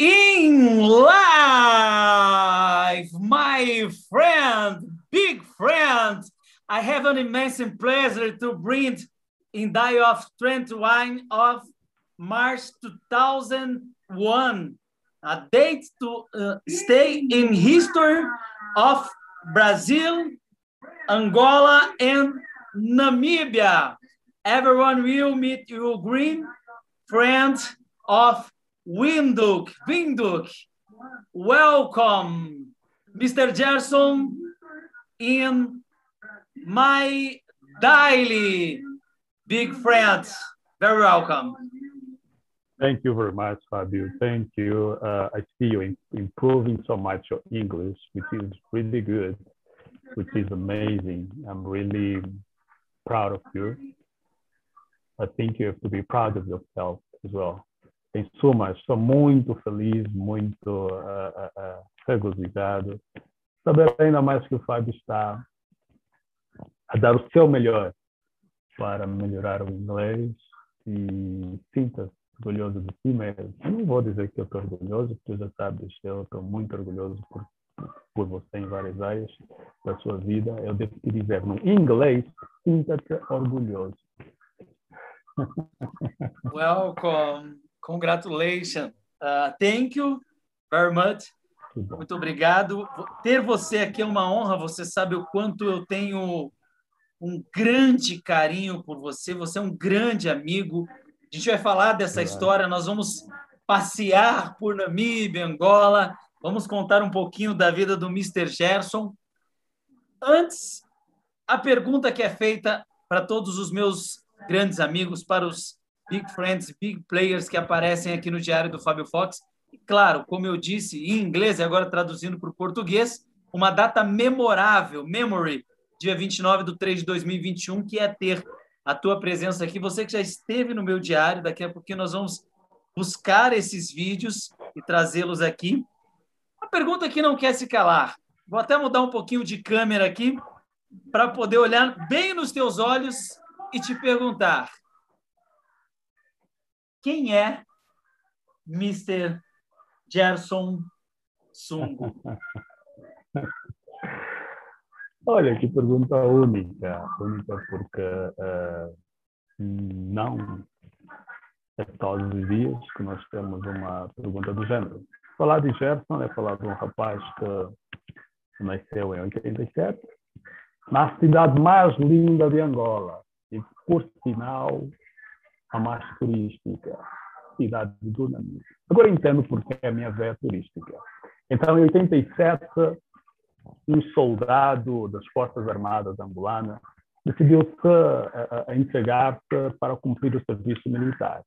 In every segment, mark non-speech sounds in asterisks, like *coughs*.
in life, my friend, big friend. I have an immense pleasure to bring in day of 21 of March 2001, a date to uh, stay in history of Brazil, Angola, and Namibia. Everyone will meet you, green friend of Windhoek. Windhoek, welcome, Mr. Gerson, in my daily big friends. Very welcome. Thank you very much, Fabio. Thank you. Uh, I see you improving so much your English, which is really good, which is amazing. I'm really proud of you. I think you have to be proud of yourself as well. Em suma, estou muito feliz, muito uh, uh, uh, regozijado. Saber ainda mais que o Fábio está a dar o seu melhor para melhorar o inglês e sinta-se orgulhoso de si mesmo. Não vou dizer que eu estou orgulhoso, porque já sabes, eu estou muito orgulhoso por, por você em várias áreas da sua vida. Eu devo te dizer no inglês, sinta-te orgulhoso. *laughs* Welcome. Congratulations. Uh, thank you very much. Muito obrigado. Ter você aqui é uma honra. Você sabe o quanto eu tenho um grande carinho por você. Você é um grande amigo. A gente vai falar dessa história. Nós vamos passear por Namíbia, Angola. Vamos contar um pouquinho da vida do Mr. Gerson. Antes, a pergunta que é feita para todos os meus grandes amigos, para os big friends, big players que aparecem aqui no diário do Fábio Fox. E, claro, como eu disse em inglês agora traduzindo para o português, uma data memorável, memory, dia 29 de 3 de 2021, que é ter a tua presença aqui. Você que já esteve no meu diário, daqui a pouquinho nós vamos buscar esses vídeos e trazê-los aqui. Uma pergunta que não quer se calar. Vou até mudar um pouquinho de câmera aqui para poder olhar bem nos teus olhos e te perguntar: quem é Mr. Gerson Sungo? *laughs* Olha, que pergunta única, única porque uh, não é todos os dias que nós temos uma pergunta do género. Falar de Gerson é falar de um rapaz que nasceu em 87, na cidade mais linda de Angola, e por sinal a mais turística, cidade do Namíbia. Agora entendo porque a minha veia turística. Então, em 87, um soldado das Forças Armadas angolanas decidiu-se a, entregar-se para cumprir o serviço militar,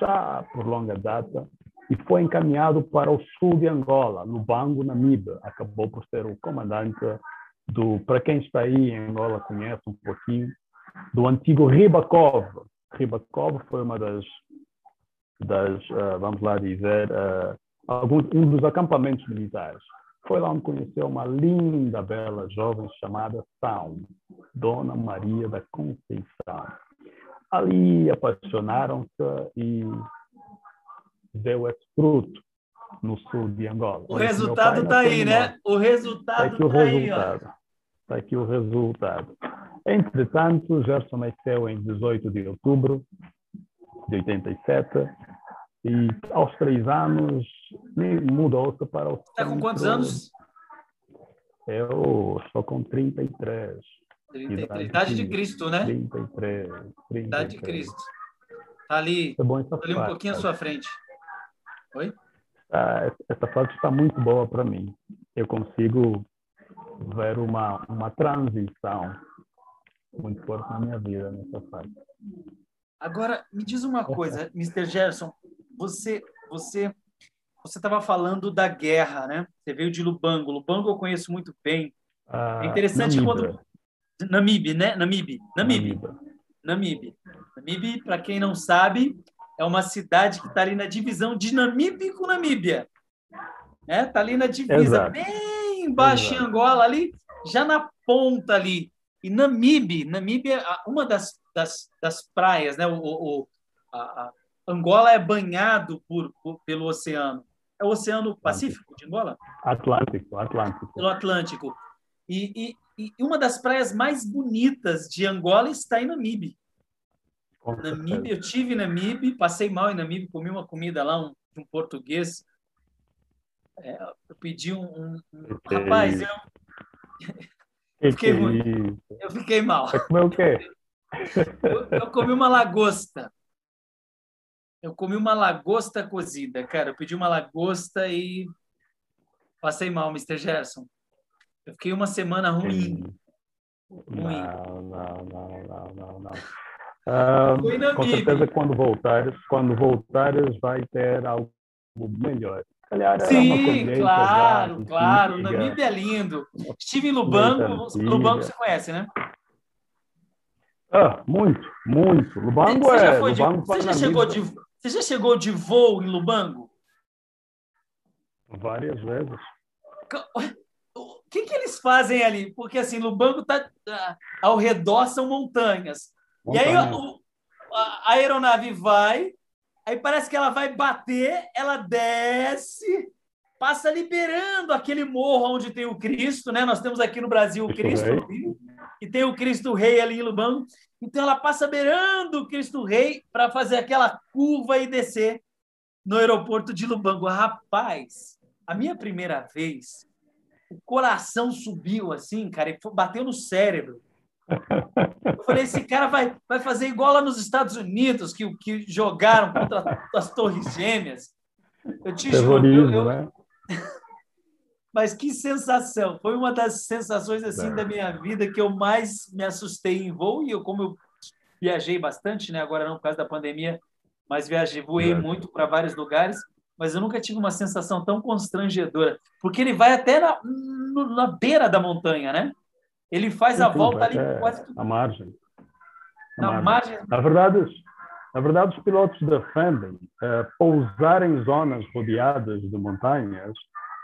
já por longa data, e foi encaminhado para o sul de Angola, no Bango, Namíbia. Acabou por ser o comandante do, para quem está aí em Angola conhece um pouquinho, do antigo Ribakov, Ribakov foi uma das, das uh, vamos lá dizer, uh, alguns, um dos acampamentos militares. Foi lá onde conheceu uma linda, bela jovem chamada São, Dona Maria da Conceição. Ali apaixonaram-se e deu esse fruto no sul de Angola. O resultado está aí, né? O resultado está tá aí. Está aqui o resultado. Entretanto, Gerson nasceu em 18 de outubro de 87 e aos três anos mudou-se para o. Está com quantos anos? Eu estou com 33. 33. Idade, idade de Cristo, né? 33. 33. Idade de Cristo. Está ali, é bom ali um pouquinho à sua frente. Oi? Ah, essa foto está muito boa para mim. Eu consigo ver uma, uma transição muito forte na minha vida nessa fase. Agora, me diz uma coisa, Mr. Gerson, você você você estava falando da guerra, né? Você veio de Lubango. Lubango eu conheço muito bem. Ah, é interessante Namíbia. quando Namíbia, né? Namíbia, Namíbia, Namíbia. Namíbia, para quem não sabe, é uma cidade que está ali na divisão de Namíbia com Namíbia. Né? Tá ali na divisa, Exato. bem embaixo Exato. em Angola, ali, já na ponta ali. E Namibe, Namibe é uma das, das, das praias, né? O, o a, a Angola é banhado por, por, pelo oceano. é o Oceano Pacífico de Angola? Atlântico, Atlântico. Pelo Atlântico. E, e, e, uma das praias mais bonitas de Angola está em Namibe. Namibe, eu tive em Namibe, passei mal em Namibe, comi uma comida lá, um, um português. É, eu pedi um. um, um... Rapaz, eu. *laughs* eu fiquei, eu fiquei mal. Você comeu o quê? Eu, eu comi uma lagosta. Eu comi uma lagosta cozida, cara. Eu pedi uma lagosta e passei mal, Mr. Gerson. Eu fiquei uma semana ruim. ruim. Não, não, não, não, não, não. *laughs* Uh, com certeza quando voltares, quando voltares vai ter algo melhor. Calhar Sim, claro, já, claro. O Namíbia é lindo. Estive em Lubango. Lubango você conhece, né? Ah, muito, muito. Lubango você é. Já Lubango de, você, já chegou de, você já chegou de voo em Lubango? Várias vezes. O que, que eles fazem ali? Porque assim, Lubango tá ah, ao redor são montanhas. Montanha. E aí o, a aeronave vai, aí parece que ela vai bater, ela desce, passa liberando aquele morro onde tem o Cristo, né? Nós temos aqui no Brasil o Cristo, e tem o Cristo Rei ali em Lubango. Então ela passa beirando o Cristo Rei para fazer aquela curva e descer no aeroporto de Lubango. Rapaz, a minha primeira vez, o coração subiu assim, cara, e bateu no cérebro. Eu falei, esse cara vai, vai fazer igual lá nos Estados Unidos, que, que jogaram contra as Torres Gêmeas. Eu te juro. Eu, eu... Né? *laughs* Mas que sensação! Foi uma das sensações assim é. da minha vida que eu mais me assustei em voo. E eu, como eu viajei bastante, né? Agora não por causa da pandemia, mas viajei, voei é. muito para vários lugares mas eu nunca tive uma sensação tão constrangedora, porque ele vai até na, na beira da montanha, né? Ele faz a volta ali quase que... a margem. Na margem. margem. Na verdade, na verdade, os pilotos defendem uh, pousar em zonas rodeadas de montanhas.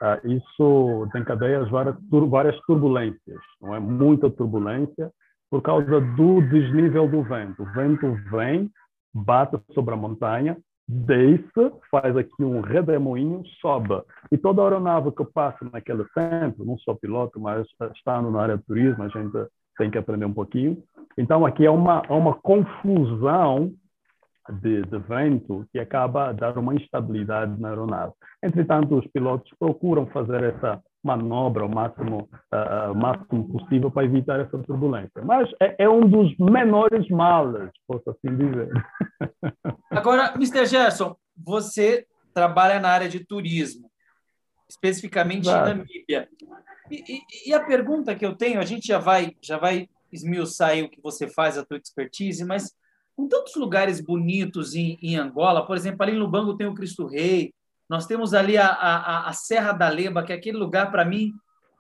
Uh, isso desencadeia várias, tur várias turbulências, não é? Muita turbulência por causa do desnível do vento. O vento vem, bate sobre a montanha desce, faz aqui um redemoinho, sobe. E toda aeronave que passa naquele centro, não só piloto, mas estando na área de turismo, a gente tem que aprender um pouquinho. Então, aqui é uma, é uma confusão de, de vento que acaba a dar uma instabilidade na aeronave. Entretanto, os pilotos procuram fazer essa manobra o máximo, uh, máximo possível para evitar essa turbulência. Mas é, é um dos menores males, posso assim dizer. *laughs* Agora, Mr. Gerson, você trabalha na área de turismo, especificamente claro. em Namíbia. E, e, e, a pergunta que eu tenho, a gente já vai, já vai esmiuçar o que você faz, a tua expertise, mas com tantos lugares bonitos em, em Angola, por exemplo, ali em Lubango tem o Cristo Rei, nós temos ali a, a, a Serra da Leba, que é aquele lugar, para mim,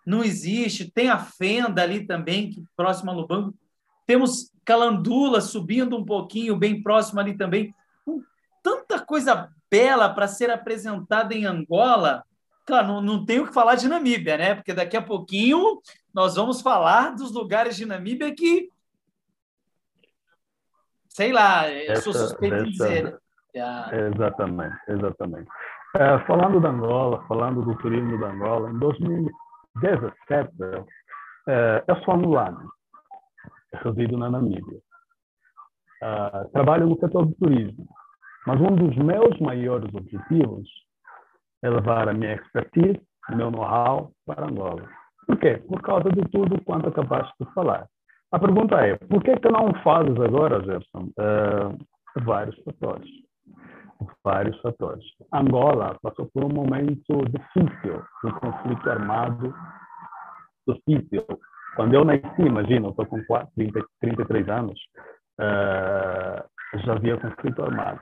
não existe. Tem a Fenda ali também, que próximo a Lubango. Temos Calandula subindo um pouquinho, bem próximo ali também. Com tanta coisa bela para ser apresentada em Angola. Claro, não, não tenho que falar de Namíbia, né? Porque daqui a pouquinho nós vamos falar dos lugares de Namíbia que, sei lá, eu sou suspeito de dizer. Né? Exatamente, exatamente. É, falando da Angola, falando do turismo da Angola, em 2017, é, eu sou angolano, resido na Namíbia. É, trabalho no setor do turismo, mas um dos meus maiores objetivos é levar a minha expertise, meu know-how para Angola. Por quê? Por causa de tudo quanto acabaste de falar. A pergunta é, por que, que não fazes agora, Gerson? Uh, vários fatores vários fatores. Angola passou por um momento difícil, um conflito armado difícil. Quando eu nasci, imagina, estou com 4, 30, 33 anos, uh, já havia conflito armado.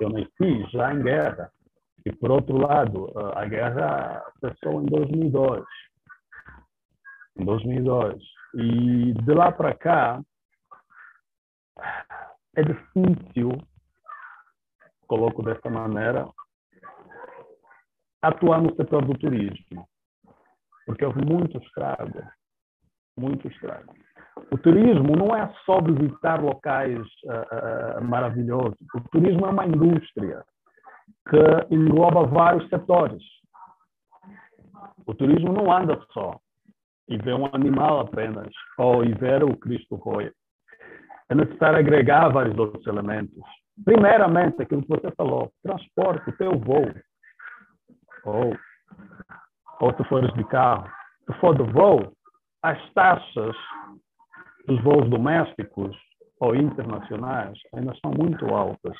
Eu nasci já em guerra. E, por outro lado, uh, a guerra começou em 2002. Em 2002. E de lá para cá, é difícil coloco dessa maneira, atuar no setor do turismo, porque houve muito estrago, muito estrago. O turismo não é só visitar locais uh, uh, maravilhosos. O turismo é uma indústria que engloba vários setores. O turismo não anda só e vê um animal apenas, ou e ver o Cristo Roia. É necessário agregar vários outros elementos. Primeiramente, aquilo que você falou, transporte, o teu voo. Ou, ou tu fores de carro. Se for de voo, as taxas dos voos domésticos ou internacionais ainda são muito altas.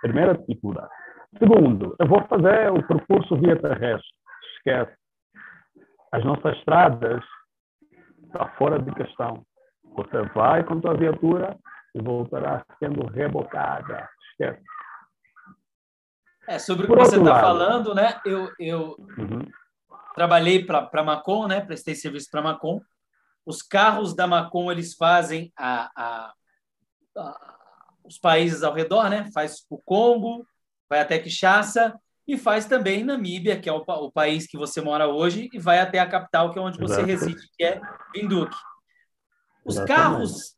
Primeira dificuldade. Segundo, eu vou fazer o percurso via terrestre. Esquece. As nossas estradas estão fora de questão. Você vai com a tua viatura e voltará sendo rebocada. Esquece. É, sobre o que você está falando, né? Eu, eu uhum. trabalhei para Macon, né? Prestei serviço para Macon. Os carros da Macon eles fazem a, a, a, os países ao redor, né? Faz o Congo, vai até Kinshasa e faz também Namíbia, que é o, o, país que você mora hoje, e vai até a capital, que é onde você Exato. reside, que é Windhoek. Os Exatamente. carros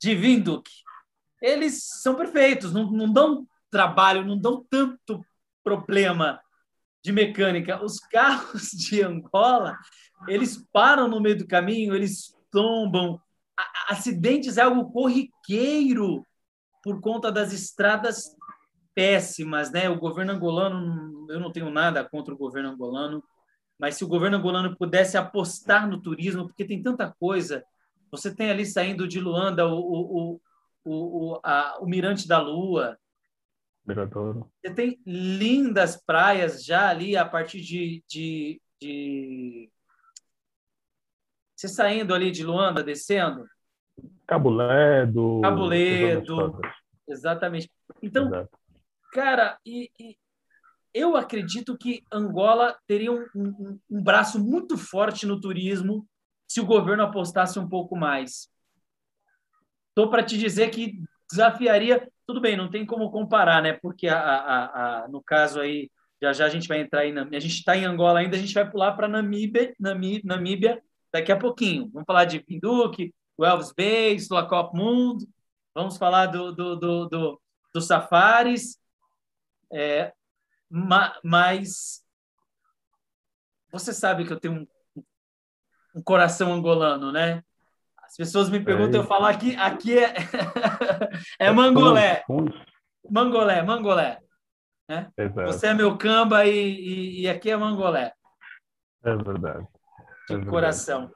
de Windhoek, eles são perfeitos, não, não dão trabalho, não dão tanto problema de mecânica. Os carros *laughs* de Angola, eles param no meio do caminho, eles tombam. Acidentes é algo corriqueiro por conta das estradas péssimas, né? O governo angolano, eu não tenho nada contra o governo angolano, mas se o governo angolano pudesse apostar no turismo, porque tem tanta coisa, você tem ali saindo de Luanda o, o, o, o, a, o Mirante da Lua, Miradouro. Você tem lindas praias já ali a partir de, de, de... Você saindo ali de Luanda, descendo? Cabo Ledo. Cabo Ledo. Exatamente. Então, Exato. cara, e, e, eu acredito que Angola teria um, um, um braço muito forte no turismo se o governo apostasse um pouco mais. Estou para te dizer que desafiaria. Tudo bem, não tem como comparar, né? Porque a, a, a, no caso aí, já já a gente vai entrar. Na, a gente está em Angola ainda, a gente vai pular para Namíbia, Namíbia, Namíbia daqui a pouquinho. Vamos falar de Pinduque, Elvis Bay, Slacop Mundo. Vamos falar do, do, do, do, do Safaris. É, mas você sabe que eu tenho um, um coração angolano, né? As pessoas me perguntam, é eu falo aqui, aqui é, *laughs* é mangolé. Mangolé, mangolé. Né? Você é meu camba e, e, e, aqui é mangolé. É verdade. É De coração.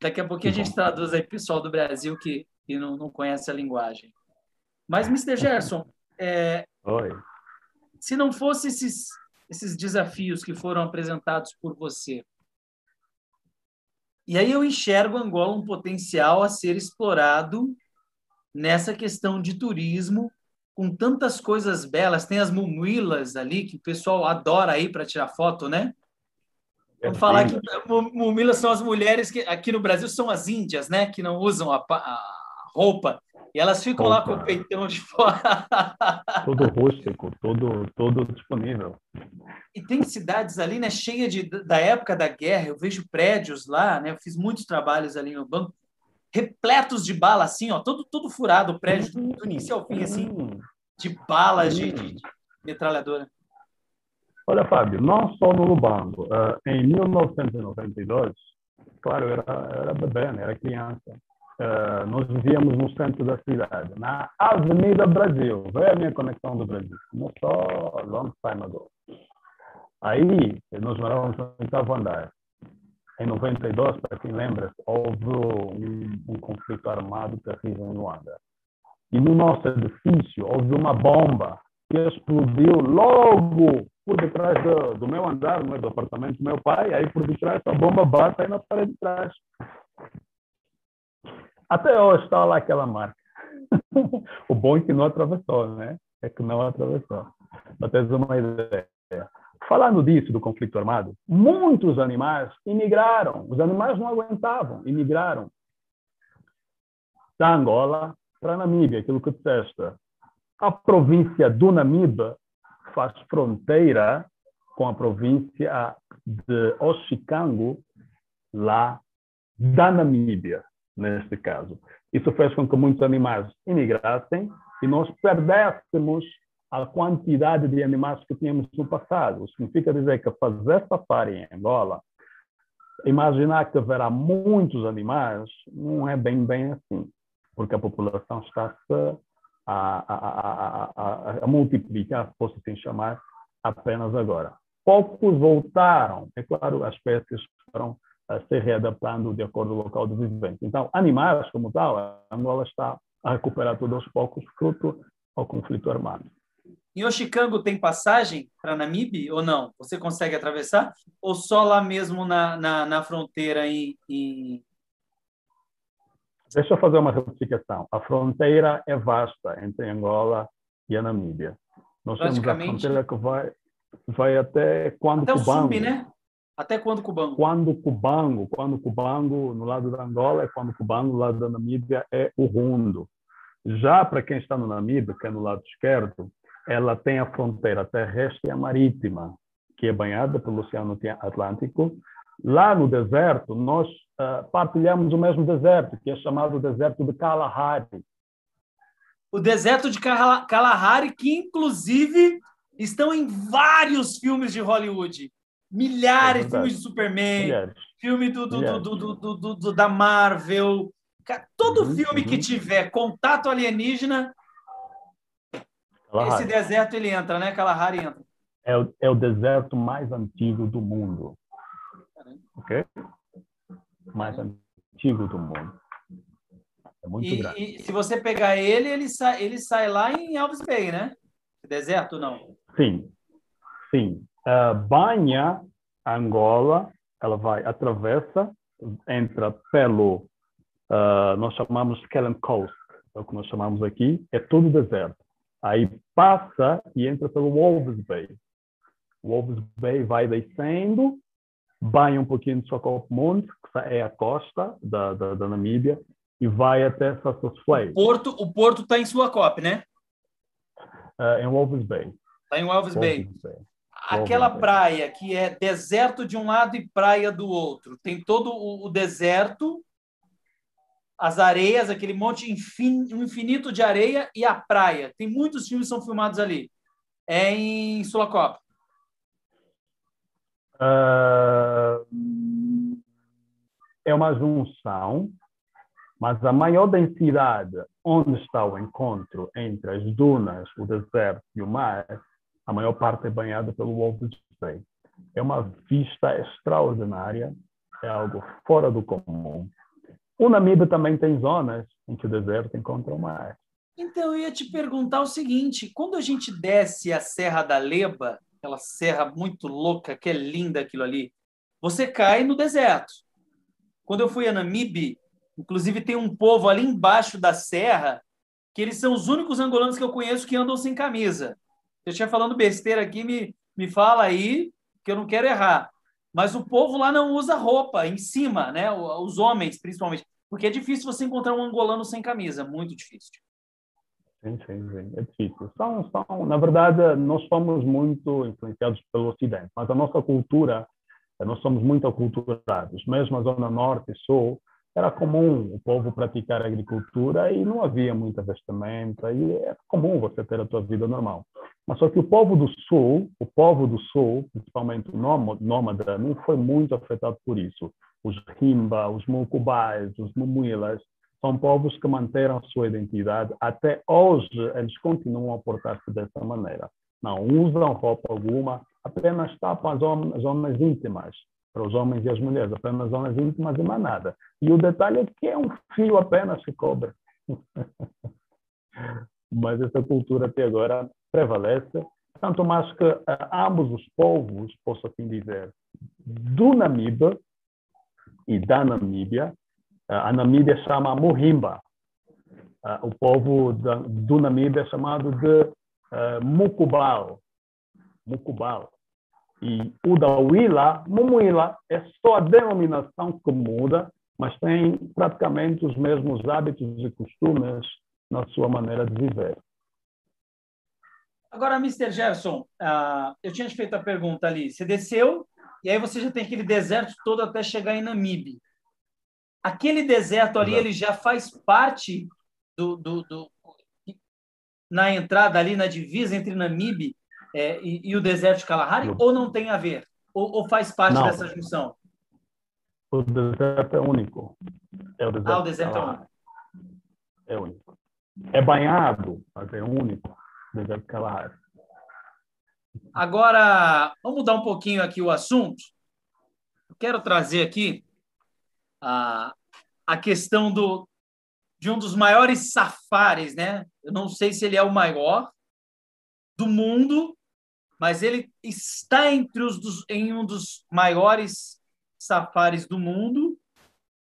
Daqui a pouquinho a gente traduz aí pessoal do Brasil que, que não, não conhece a linguagem. Mas, Mr. Gerson, é, se não fosse esses, esses desafios que foram apresentados por você, e aí eu enxergo Angola um potencial a ser explorado nessa questão de turismo, com tantas coisas belas. Tem as mumuilas ali, que o pessoal adora ir para tirar foto, né? Vamos falar que mumuilas são as mulheres que aqui no Brasil são as índias, né? Que não usam a, a roupa. E elas ficam Opa. lá com o peitão de fora. *laughs* Todo rústico, todo, todo disponível. E tem cidades ali, né, cheia de, da época da guerra. Eu vejo prédios lá, né? Eu fiz muitos trabalhos ali no banco, repletos de bala, assim, ó, todo, todo furado o prédio, do, do início ao fim, assim, de balas de, de, de metralhadora. Olha, Fábio, não só no Lubango. Uh, em 1992, claro, eu era, era bebê, né? era criança. Uh, nós vivíamos no centro da cidade, na Avenida Brasil. Vê a minha conexão do Brasil. Começou long time ago. Aí, nós morávamos no oitavo andar. Em 92, para quem lembra, houve um, um conflito armado terrível em Luanda. E no nosso edifício houve uma bomba que explodiu logo por detrás do, do meu andar, do apartamento do meu pai. Aí por detrás a bomba bate aí na parede de trás. Até hoje está lá aquela marca. *laughs* o bom é que não atravessou, né? É que não atravessou. Para teres uma ideia. Falando disso, do conflito armado, muitos animais imigraram. Os animais não aguentavam, imigraram da Angola para a Namíbia, aquilo que disseste. A província do Namíbia faz fronteira com a província de Oshikango, lá da Namíbia neste caso. Isso fez com que muitos animais imigrassem e nós perdêssemos a quantidade de animais que tínhamos no passado. Significa dizer que fazer safari em Angola, imaginar que haverá muitos animais, não é bem bem assim, porque a população está-se a, a, a, a, multiplicar, posso assim chamar, apenas agora. Poucos voltaram, é claro, as espécies foram a se readaptando de acordo com o local de vivência. Então, animais como tal, Angola está a recuperar todos aos poucos, fruto ao conflito armado. Em Oxicango tem passagem para Namibe ou não? Você consegue atravessar? Ou só lá mesmo na, na, na fronteira em, em... Deixa eu fazer uma retificação. A fronteira é vasta entre Angola e a Namíbia. Nós temos a fronteira que vai, vai até quando até Cubango. o Sumbi, né? Até quando Cubango? Quando Cubango, quando Cubango no lado da Angola é quando Cubango no lado da Namíbia é o Rundo. Já para quem está no Namíbia, que é no lado esquerdo, ela tem a fronteira terrestre e a marítima, que é banhada pelo Oceano Atlântico. Lá no deserto, nós uh, partilhamos o mesmo deserto, que é chamado deserto de Kalahari. O deserto de Kalahari, que inclusive estão em vários filmes de Hollywood. Milhares de filmes de Superman, Milhares. filme do, do, do, do, da Marvel. Todo uhum, filme uhum. que tiver contato alienígena, esse deserto ele entra, né? Kalahari entra. É o, é o deserto mais antigo do mundo. Ok? Mais antigo do mundo. É muito e, grande. E se você pegar ele, ele sai, ele sai lá em Elvis Bay, né? Deserto, não? Sim. Sim uh, banha Angola, ela vai, atravessa, entra pelo, uh, nós chamamos Kellen Coast, é o que nós chamamos aqui, é todo deserto. Aí passa e entra pelo Wolves Bay. Wolves Bay vai descendo, banha um pouquinho de Swakopmund, que é a costa da, da, da Namíbia, e vai até. O porto o porto está em Swakop, né? Uh, em Wolves Bay. Está em Wolves, Wolves Bay. Bay aquela praia que é deserto de um lado e praia do outro. Tem todo o, deserto, as areias, aquele monte infinito de areia e a praia. Tem muitos filmes que são filmados ali. É em Sulacop. Uh, é uma junção, mas a maior densidade onde está o encontro entre as dunas, o deserto e o mar a maior parte é banhada pelo Wolves Bay. É uma vista extraordinária, é algo fora do comum. O Namíbia também tem zonas em que o deserto encontra o mar. Então, eu ia te perguntar o seguinte: quando a gente desce a Serra da Leba, aquela serra muito louca, que é linda aquilo ali, você cai no deserto. Quando eu fui a Namibe, inclusive tem um povo ali embaixo da serra que eles são os únicos angolanos que eu conheço que andam sem camisa. Eu estiver falando besteira aqui, me, me fala aí, que eu não quero errar. Mas o povo lá não usa roupa em cima, né? Os homens, principalmente. Porque é difícil você encontrar um angolano sem camisa, muito difícil. Sim, sim, sim. É difícil. São, são, na verdade, nós somos muito influenciados pelo Ocidente, mas a nossa cultura, nós somos muito aculturados. Mesmo a Zona Norte e Sul, era comum o povo praticar agricultura e não havia muita vestimenta, e é comum você ter a tua vida normal. Mas só que o povo do Sul, o povo do Sul, principalmente o nômade, não foi muito afetado por isso. Os Rimba, os Mucubais, os Mumuilas, são povos que manteram a sua identidade. Até hoje, eles continuam a portar-se dessa maneira. Não usam roupa alguma, apenas tapam as zonas íntimas, para os homens e as mulheres, apenas zonas íntimas e mais nada. E o detalhe é que é um fio apenas que cobre. *laughs* Mas essa cultura até agora prevalece, tanto mais que uh, ambos os povos, posso assim dizer, do Namíbia e da Namíbia, uh, a Namíbia chama Muhimba, uh, o povo do Namíbia é chamado de Mukubal, Mukubal. E o da Willa, Mumuila, é só a denominação que muda, mas tem praticamente os mesmos hábitos e costumes na sua maneira de viver. Agora, Mr. Gerson, uh, eu tinha te feito a pergunta ali. Você desceu e aí você já tem aquele deserto todo até chegar em Namibe. Aquele deserto ali, Exato. ele já faz parte do, do, do, na entrada ali na divisa entre Namibe é, e, e, o deserto de Kalahari, ou não tem a ver? Ou, ou faz parte não. dessa junção? O deserto é único. É o deserto ah, o deserto é único. É único. É banhado, mas é único. O deserto de Kalahari. Agora, vamos mudar um pouquinho aqui o assunto. quero trazer aqui a, a questão do, de um dos maiores safaris, né? Eu não sei se ele é o maior do mundo, mas ele está entre os dos, em um dos maiores safaris do mundo.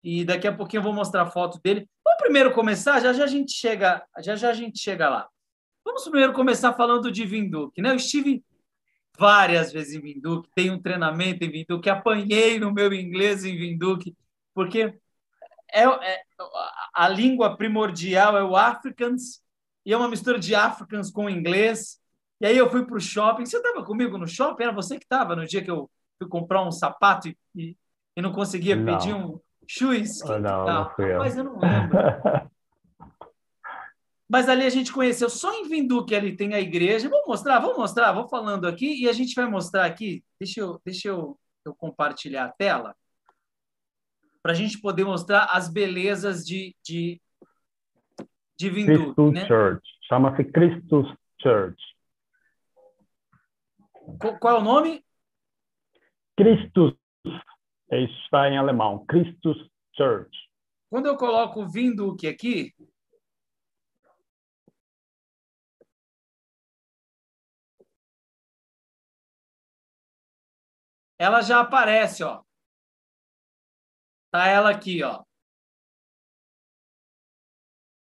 E daqui a pouquinho eu vou mostrar a foto dele. Vamos primeiro começar, já já a gente chega, já já a gente chega lá. Vamos primeiro começar falando de Vinduque, né? Eu estive várias vezes em Vinduque, tenho um treinamento em Vinduque, apanhei no meu inglês em Vinduque, porque é, é, a língua primordial é o Afrikaans, e é uma mistura de Afrikaans com inglês. E aí eu fui para o shopping. Você estava comigo no shopping? Era você que estava no dia que eu fui comprar um sapato e, e, e não conseguia não. pedir um shoes? Não, não fui eu. Mas eu não lembro. *laughs* Mas ali a gente conheceu, só em Vinduque ali tem a igreja. Vou mostrar, vou mostrar, vou falando aqui e a gente vai mostrar aqui. Deixa eu, deixa eu, eu compartilhar a tela para a gente poder mostrar as belezas de, de, de Vinduque. Christus né? Church. Chama-se Christus Church. Qual, é o nome? Christus. Isso está em alemão. Christus Church. Quando eu coloco Vinduque aqui, ela já aparece, ó. Tá ela aqui, ó.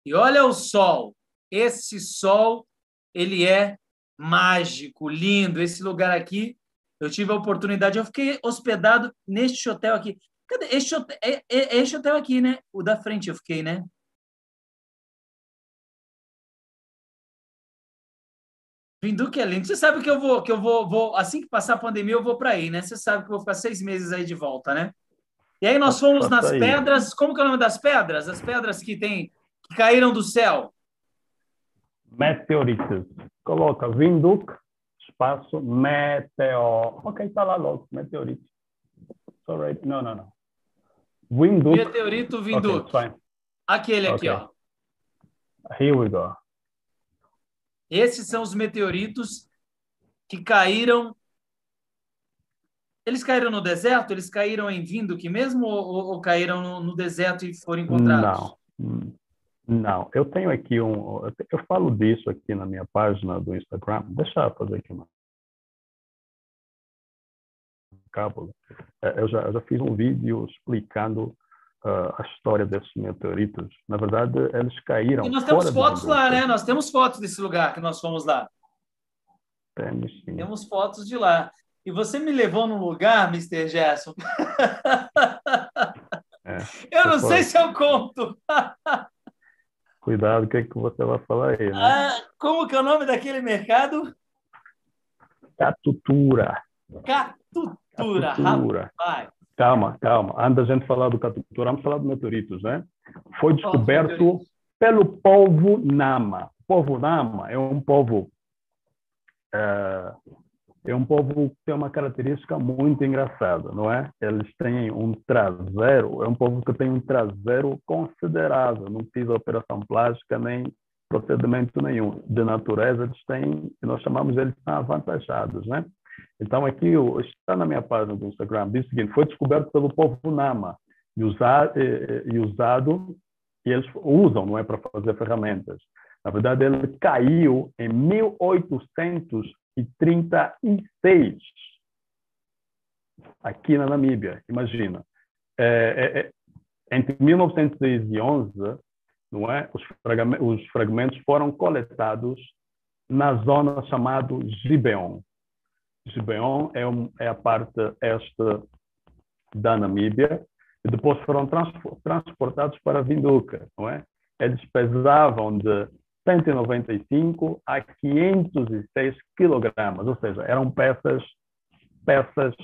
E olha o sol. Esse sol, ele é mágico, lindo. Esse lugar aqui, eu tive a oportunidade, eu fiquei hospedado neste hotel aqui. Cadê? Este hotel, é, é, é este hotel aqui, né? O da frente eu fiquei, né? Vinduque é lindo. Você sabe que eu vou, que eu vou, vou assim que passar a pandemia, eu vou para aí, né? Você sabe que eu vou ficar seis meses aí de volta, né? E aí nós fomos nas pedras. Como que é o nome das pedras? As pedras que tem que caíram do céu. Meteoritos. Coloca Vinduc, espaço, meteor. Ok, está lá logo, meteorito. Sorry. Não, não, não. Vinduc. Meteorito Vinduc. Okay, Aquele aqui, okay. ó. Here we go. Esses são os meteoritos que caíram eles caíram no deserto? Eles caíram em Vinduque mesmo ou, ou caíram no, no, deserto e foram encontrados? Não, não. Eu tenho aqui um... Eu falo disso aqui na minha página do Instagram. Deixa eu fazer aqui uma cábula. É, eu já, eu já fiz um vídeo explicando uh, a história desses meteoritos. Na verdade, eles caíram. E nós temos fotos lá, né? Nós temos fotos desse lugar que nós fomos lá. Temos, sim. Temos fotos de lá. E você me levou num lugar, Mr. Gerson. *laughs* É, eu não sei se eu conto. Cuidado, o que, é que você vai falar aí, né? Ah, como que é o nome daquele mercado? Catutura. Catutura. Catutura. Calma, calma. Antes da gente falar do catutura, vamos falar do meteoritos, né? Foi descoberto oh, pelo povo Nama. O povo Nama é um povo é, é um povo que tem uma característica muito engraçada, não é? Eles têm um traseiro, é um povo que tem um traseiro considerável, não precisa operação plástica nem procedimento nenhum. De natureza, eles têm, nós chamamos eles de avantajados, né? Então, aqui está na minha página do Instagram, diz o seguinte: foi descoberto pelo povo Nama e usado, e usado e eles usam, não é, para fazer ferramentas. Na verdade, ele caiu em 1800 e 36 aqui na Namíbia, imagina. É, é, é entre 1911, não é, os, fragmentos, os fragmentos foram coletados na zona chamada Gibeon. Gibeon é, um, é a parte este da Namíbia e depois foram transportados para Vinduca, não é? Eles pesavam de 195 a 506 quilogramas, ou seja, eram peças, peças,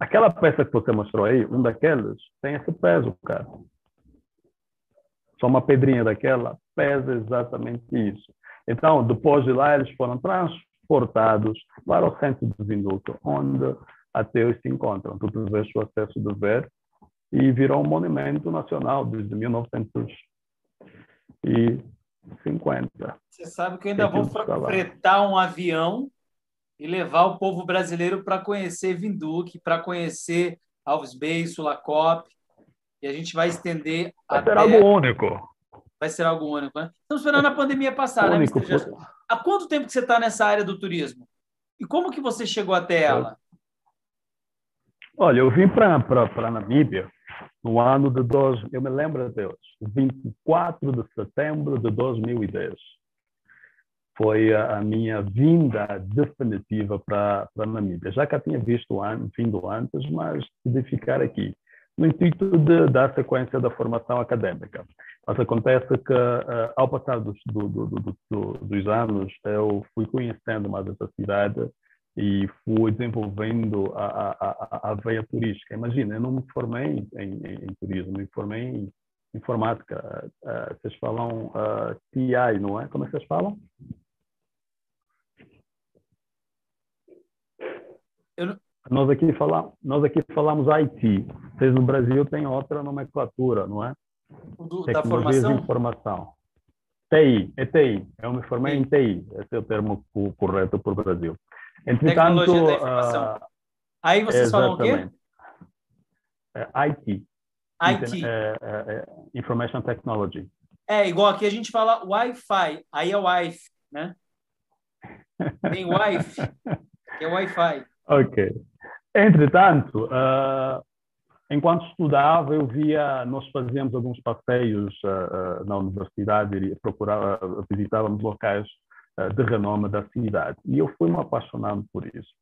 aquela peça que você mostrou aí, um daqueles, tem esse peso, cara. Só uma pedrinha daquela pesa exatamente isso. Então, depois de lá, eles foram transportados para o centro de Vinduque, onde ateus se encontram. Tu tiveste o acesso de ver e virou um monumento nacional desde 1950. Você sabe que eu ainda vou fretar um avião e levar o povo brasileiro para conhecer Vinduque, para conhecer Alves Bay, Sulacop, e a gente vai estender. Vai até... ser algo único. Vai ser algo único, né? Estamos esperando a pandemia passar, né, único, né, Há quanto tempo que você está nessa área do turismo? E como que você chegou até ela? Olha, eu vim para a Namíbia no ano de dois, eu me lembro até hoje, 24 de setembro de 2010 foi a, minha vinda definitiva para a Namíbia. Já que tinha visto an, vindo antes, mas decidi ficar aqui, no intuito de dar sequência da formação acadêmica. Mas acontece que, uh, ao passar dos, do, do, do, dos anos, eu fui conhecendo mais essa cidade e fui desenvolvendo a, a, a, veia turística. Imagina, eu não me formei em, em, em turismo, me formei em informática. Uh, vocês falam uh, TI, não é? Como é que vocês falam? Eu... Nós aqui falamos, nós aqui falamos IT. Vocês no Brasil têm outra nomenclatura, não é? Do, da formação? de informação. TI, é TI. Eu me formei em TI. Esse é o termo correto para o Brasil. Entretanto, Tecnologia da informação. Uh, Aí vocês falam o quê? É, IT. IT. É, é, information Technology. É, igual aqui a gente fala Wi-Fi. Aí é Wi-Fi, né? Tem Wi-Fi, *laughs* que é Wi-Fi. Ok. Entretanto, uh, enquanto estudava, eu via, nós fazíamos alguns passeios uh, uh, na universidade procurava, visitávamos locais de renome da cidade. E eu fui me apaixonando por isso.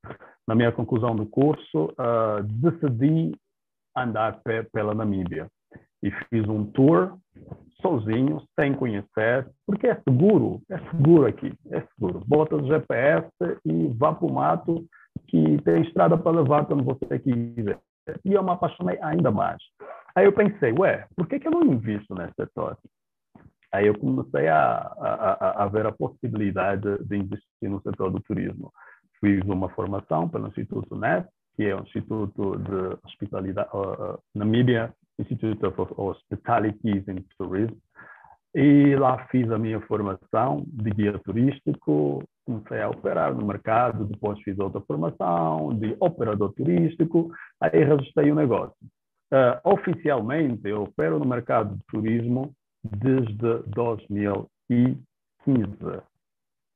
Na minha conclusão do curso, decidi andar pela Namíbia e fiz um tour sozinho, sem conhecer, porque é seguro, é seguro aqui, é seguro. Bota o GPS e vá para o mato que tem estrada para levar quando você quiser. E eu me apaixonei ainda mais. Aí eu pensei, ué, por que, que eu não invisto nesse setor? Aí eu comecei a, a, a ver a possibilidade de investir no setor do turismo. Fiz uma formação pelo Instituto NET, que é o Instituto de Hospitalidade, uh, Namibia Institute of Hospitalities and Tourism, e lá fiz a minha formação de guia turístico, comecei a operar no mercado, depois fiz outra formação de operador turístico, aí registrei o negócio. Uh, oficialmente, eu opero no mercado de turismo desde 2015.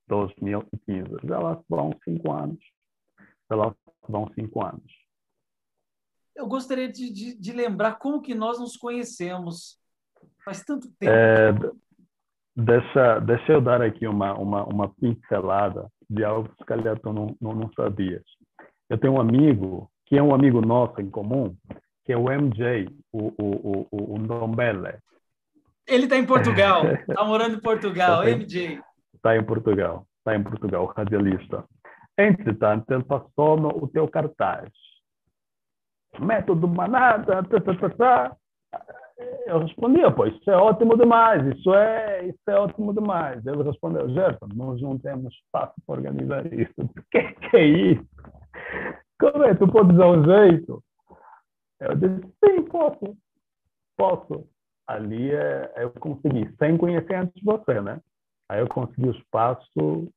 2015. Já lá vão cinco anos. Já lá vão cinco anos. Eu gostaria de, de, de lembrar como que nós nos conhecemos. Faz tanto tempo. É, deixa, deixa eu dar aqui uma, uma, uma pincelada de algo que, se calhar, tu não, não, não sabias. Eu tenho um amigo, que é um amigo nosso em comum, que é o MJ, o, o, o, o Ndombele. Ele está em Portugal, está *laughs* morando em Portugal, tá MJ. Está em Portugal, está em Portugal, radialista. Entretanto, ele passou no o teu cartaz. Método manada, tá, tá, tá, tá eu respondia, pô, isso é ótimo demais, isso é, isso é ótimo demais. Ele respondeu, Gerson, nós não temos espaço para organizar isso. O *laughs* que, que é isso? Como é? Tu podes dar um jeito? Eu disse, sim, posso. Posso. Ali é, eu consegui, sem conhecer antes de você, né? Aí eu consegui o espaço,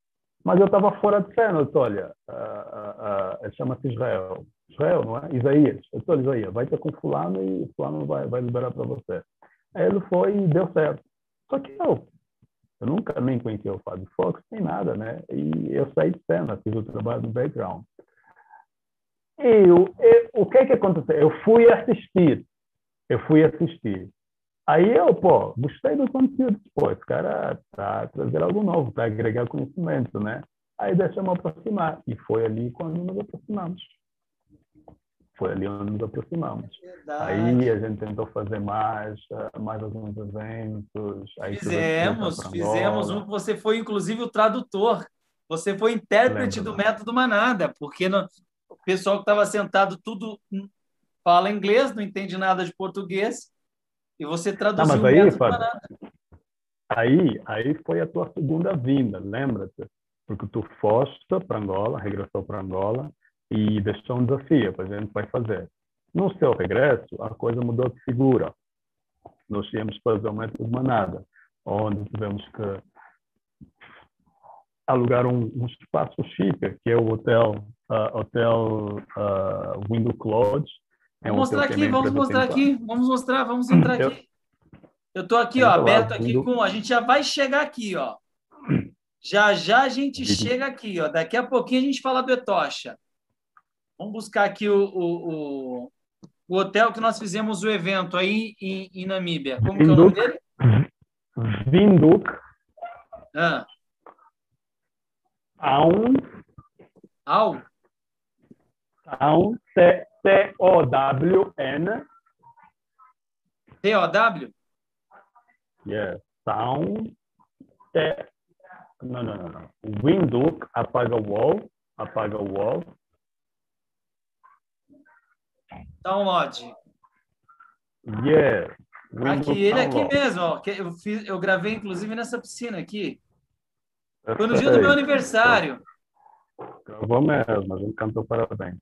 mas eu estava fora de cena. Eu disse, olha, uh, uh, uh, chama-se Israel. Israel, não é? Isaías. Eu disse, Isaías, vai ter com fulano e fulano vai, vai liberar para você. Aí ele foi e deu certo. Só que eu, eu nunca nem conhecia o Fábio Fox, nem nada, né? E eu saí de cena, fiz o trabalho no background. E eu, eu, o que é que aconteceu? Eu fui assistir. Eu fui assistir. Aí eu, pô, gostei do conteúdo. Pô, esse cara tá a trazer algo novo, tá agregar conhecimento, né? Aí deixa eu aproximar. E foi ali quando nos aproximamos. Foi ali onde nos aproximamos. Aí a gente tentou fazer mais, eh, mais alguns eventos. fizemos, fizemos um que você foi, inclusive, o tradutor. Você foi intérprete Lembro. do método Manada, porque no, o pessoal que estava sentado tudo fala inglês, não entende nada de português, e você traduziu não, mas aí, aí, aí foi a tua segunda vinda, lembra-te? Porque tu foste para Angola, regressou para Angola e deixou um desafio, para a gente vai fazer. No seu regresso, a coisa mudou de figura. Nós tínhamos fazer método manada, onde tivemos que alugar um, um espaço chique, que é o hotel, uh, hotel uh, Window Lodge. É vamos mostrar aqui, vamos mostrar aqui, vamos mostrar, vamos *clears throat* entrar aqui. Eu estou aqui, ó, aberto aqui com. A gente já vai chegar aqui, ó. *clears throat* Já já a gente chega aqui, ó. Daqui a pouquinho a gente fala do Etocha. Vamos buscar aqui o, o, o, o hotel que nós fizemos o evento aí em, em Namíbia. Como Vinduk, que é o nome dele? Vinduk. Ah. Aun. Au. Aun. T-O-W-N. T-O-W? Yes. Sound. T. Não, não, não, não. Windhoek, apaga o wall. Apaga o wall. Download. Yes. Aqui, ele aqui mesmo, ó. Eu, fiz, eu gravei, inclusive, nessa piscina aqui. Foi no dia do meu aniversário. Gravou mesmo, a gente cantou parabéns.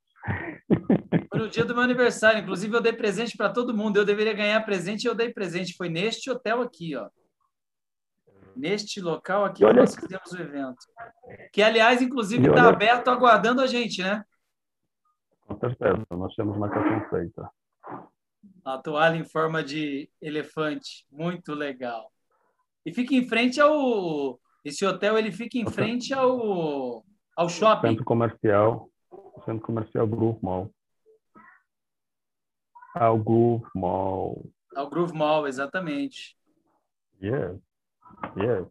Foi no dia do meu aniversário. Inclusive, eu dei presente para todo mundo. Eu deveria ganhar presente e eu dei presente. Foi neste hotel aqui, ó. Neste local aqui que nós fizemos o evento. Que, aliás, inclusive, está aberto aguardando a gente, né? Com certeza. Nós temos uma casa feita. A toalha em forma de elefante. Muito legal. E fica em frente ao esse hotel ele fica em frente ao, ao shopping. Centro comercial, centro comercial Groove Mall. Ao Groove Mall. Ao Groove Mall, exatamente. Yes, yes.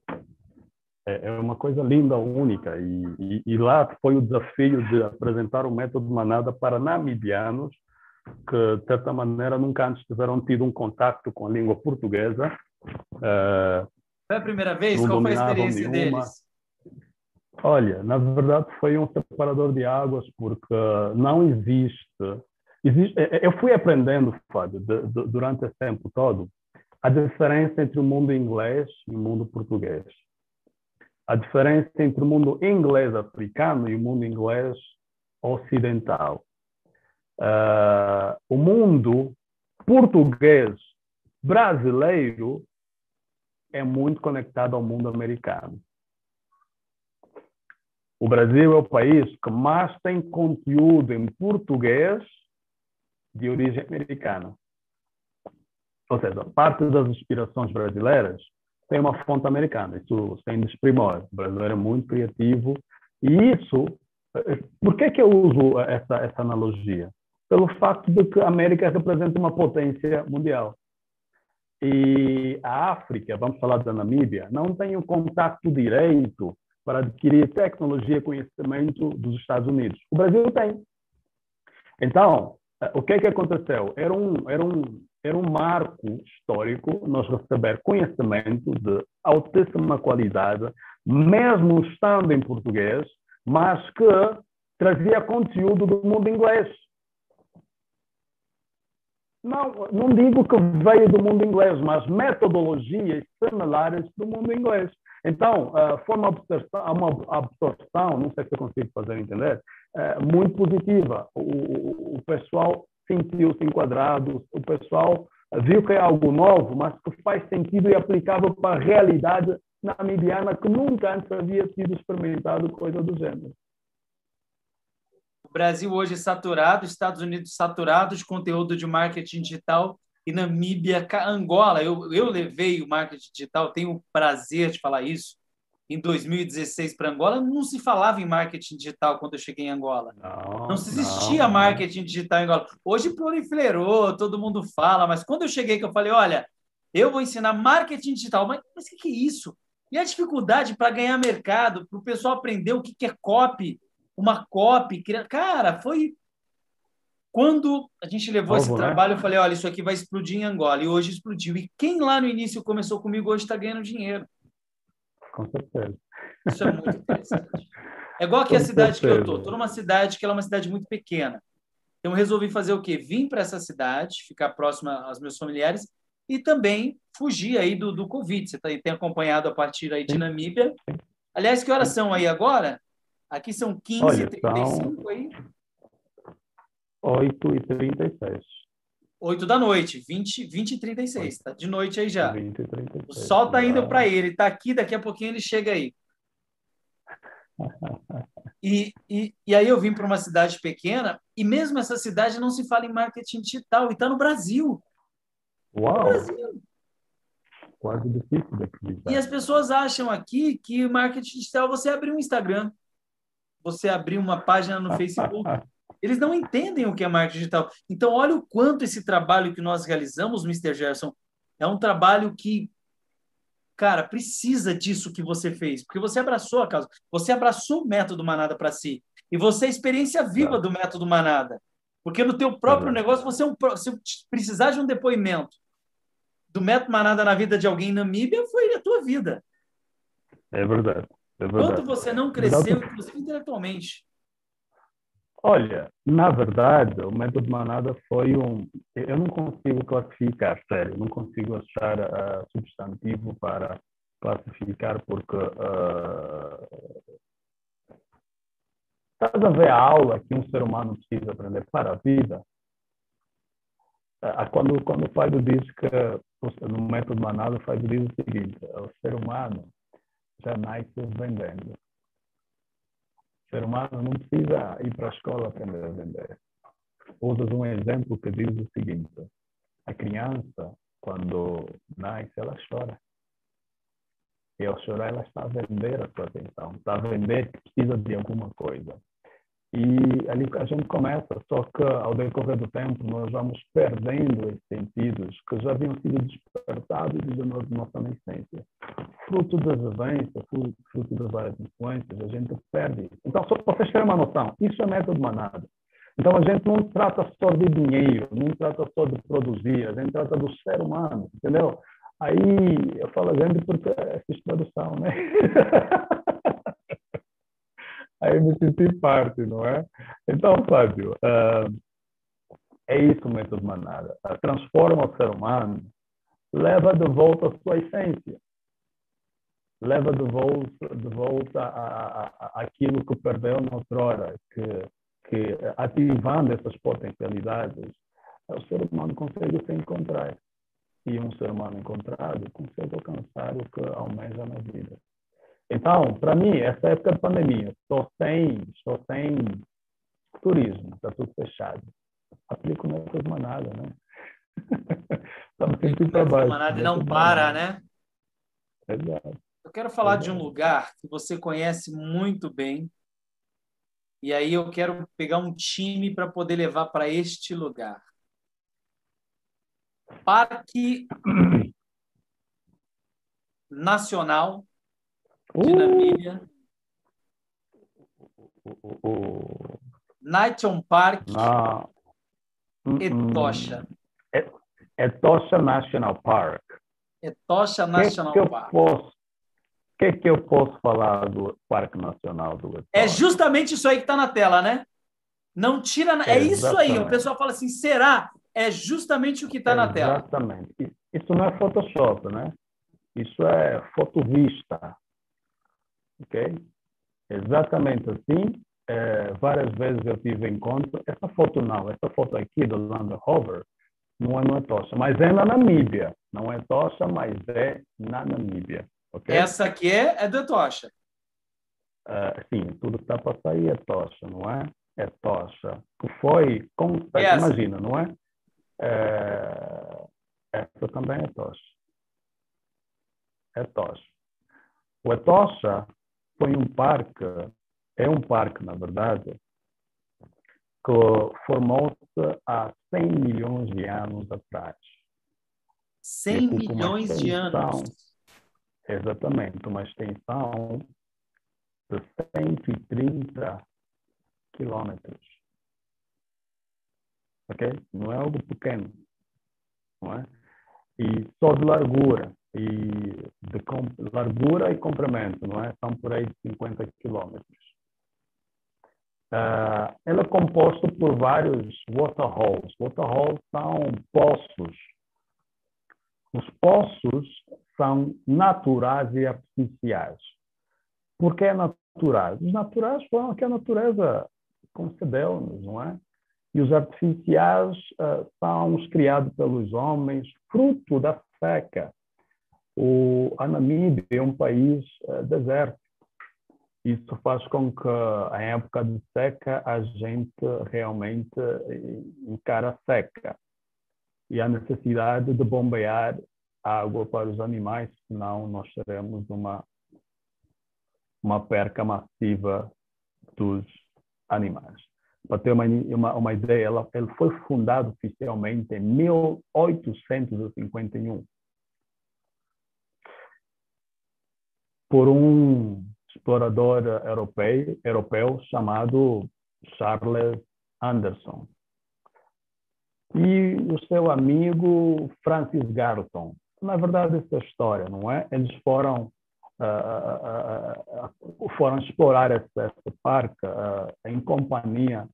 É, é uma coisa linda, única. E, e, e, lá foi o desafio de apresentar o método Manada para namibianos que, de certa maneira, nunca antes tiveram tido um contato com a língua portuguesa. Uh, foi a primeira vez? Qual foi a experiência nenhuma. deles? Olha, na verdade foi um separador de águas, porque não existe. existe é, é, eu fui aprendendo, Fábio, de, de, durante esse tempo todo, a diferença entre o mundo inglês e o mundo português. A diferença entre o mundo inglês africano e o mundo inglês ocidental. Uh, o mundo português brasileiro é muito conectado ao mundo americano. O Brasil é o país que mais tem conteúdo em português de origem americana. Ou seja, parte das inspirações brasileiras tem uma fonte americana, isso sem desprimor. O brasileiro é muito criativo e isso, por que, que eu uso essa, essa analogia? Pelo fato de que a América representa uma potência mundial. E a África, vamos falar da Namíbia, não tem o contato direito para adquirir tecnologia e conhecimento dos Estados Unidos. O Brasil tem. Então, eh, o que é que aconteceu? Era um, era um, era um marco histórico nós receber conhecimento de altíssima qualidade, mesmo estando em português, mas que trazia conteúdo do mundo inglês. Não, não digo que veio do mundo inglês, mas metodologias similares do mundo inglês. Então, uh, foi uma absorção, uma absorção, não sei se eu consigo fazer entender, uh, muito positiva. O, o pessoal sentiu-se enquadrado, o pessoal viu que é algo novo, mas que faz sentido e aplicável para a realidade namibiana que nunca antes havia sido experimentado coisa do gênero. Brasil hoje saturado, Estados Unidos saturado de conteúdo de marketing digital e Namíbia, Angola. Eu, eu levei o marketing digital, tenho o prazer de falar isso. Em 2016 para Angola, não se falava em marketing digital quando eu cheguei em Angola. Não, não se existia não. marketing digital em Angola. Hoje proliferou, todo mundo fala, mas quando eu cheguei, que eu falei, olha, eu vou ensinar marketing digital, mas o que, que é isso? E a dificuldade para ganhar mercado, para o pessoal aprender o que, que é copy, uma copy. Cara, foi. Quando a gente levou esse né? trabalho, eu falei: olha, isso aqui vai explodir em Angola. E hoje explodiu. E quem lá no início começou comigo hoje está ganhando dinheiro. Com certeza. Isso é muito interessante. É igual aqui a cidade certeza. que eu estou. Estou numa cidade que é uma cidade muito pequena. Então, eu resolvi fazer o quê? Vim para essa cidade, ficar próxima aos meus familiares e também fugir aí do, do Covid. Você tá, tem acompanhado a partir aí de Namíbia. Aliás, que horas são aí agora? Aqui são 15h35 aí. 8h36. 8 da noite, 20, 20 e 36. Tá de noite aí já. 20 e 36. O sol tá indo para ele, tá aqui, daqui a pouquinho ele chega aí. E, e, e aí eu vim para uma cidade pequena e mesmo essa cidade não se fala em marketing digital e está no Brasil. Uau! No Brasil. Quase difícil de acreditar. E as pessoas acham aqui que marketing digital você abrir um Instagram, você abrir uma página no Facebook. *laughs* Eles não entendem o que é marketing digital. Então, olha o quanto esse trabalho que nós realizamos, Mr. Gerson, é um trabalho que cara, precisa disso que você fez, porque você abraçou a causa, você abraçou o método Manada para si, e você é experiência viva do método Manada. Porque no teu próprio negócio, você é um, se precisar de um depoimento do método Manada na vida de alguém na Namíbia, foi a tua vida. É verdade. É verdade. Quanto você não cresceu, inclusive intelectualmente. Olha, na verdade, o método manada foi um. Eu não consigo classificar, sério, não consigo achar uh, substantivo para classificar, porque. Uh, estás a ver a aula que um ser humano precisa aprender para a vida? Uh, quando, quando o Fábio diz que no método manada, o Fábio diz o seguinte: o ser humano já nasce vendendo ser humano não precisa ir para a escola aprender a vender. Usas um exemplo que diz o seguinte: a criança, quando nasce, ela chora. E ao chorar, ela está a vender a sua atenção, está a vender que precisa de alguma coisa. E ali a gente começa, só que ao decorrer do tempo nós vamos perdendo esses sentidos que já haviam sido despertados desde a nossa nascência. Fruto das vivências, fruto das várias influências, a gente perde. Então, só para vocês terem uma noção, isso é método manada. Então, a gente não trata só de dinheiro, não trata só de produzir, a gente trata do ser humano, entendeu? Aí, eu falo a gente porque é tradução, né? *laughs* aí me senti parte, não é? Então, Fábio, uh, é isso o método transforma o ser humano, leva de volta a sua essência, leva de volta, de volta a, a, a aquilo que perdeu na outrora, que, que ativando essas potencialidades, o ser humano consegue se encontrar. E um ser humano encontrado consegue alcançar o que almeja na vida. Então, para mim, essa época de pandemia, só tem, só tem turismo, está tudo fechado. Aplico coisa manada, né? *laughs* Estamos sempre trabalho. Manada não para, né? Exato. Eu quero falar Exato. de um lugar que você conhece muito bem. E aí eu quero pegar um time para poder levar para este lugar. Parque *clears throat* Nacional de uh! Namíbia. Uh, Park Não. Etosha. Etosha National Park. Etosha National que que Park. O que, que eu posso falar do Parque Nacional do Etosha? É justamente isso aí que está na tela, né? Não tira. É, é isso aí. O pessoal fala assim: será? É justamente o que está na tela. Exatamente. Isso não é Photoshop, né? Isso é fotovista ok? Exatamente assim. É, várias vezes eu tive encontro. Essa foto não, essa foto aqui do Land Rover não é, não é tocha, mas é na Namíbia. Não é tocha, mas é na Namíbia. Okay? Essa aqui é, é da tocha. Uh, sim, tudo que está para sair é tocha, não é? É tocha. Que foi, como você imagina, não é? é? Essa também é tocha. É tocha. O Etocha foi um parque, é um parque, na verdade, que formou-se há 100 milhões de anos atrás. 100 milhões de anos? Exatamente, uma extensão de 130 quilômetros. Ok? Não é algo pequeno. Não é? E só de largura e de largura e comprimento, não é? São por aí de 50 quilômetros. Uh, ela é composta por vários waterholes. Waterholes são poços Os poços são naturais e artificiais. Por que naturais? Os naturais foram que a natureza concedeu-nos, não é? E os artificiais uh, são os criados pelos homens, fruto da seca. O, a Namíbia é um país uh, desértico. Isso faz com que, em época de seca, a gente realmente encara seca. E a necessidade de bombear água para os animais, senão nós teremos uma, uma perca massiva dos animais. Para ter uma, uma, uma ideia, ela, ele foi fundado oficialmente em 1851 por um explorador europeu, europeu chamado Charles Anderson. E o seu amigo Francis Galton. Na verdade, essa é história, não é? Eles foram uh, uh, foram explorar esse, esse parque em companhia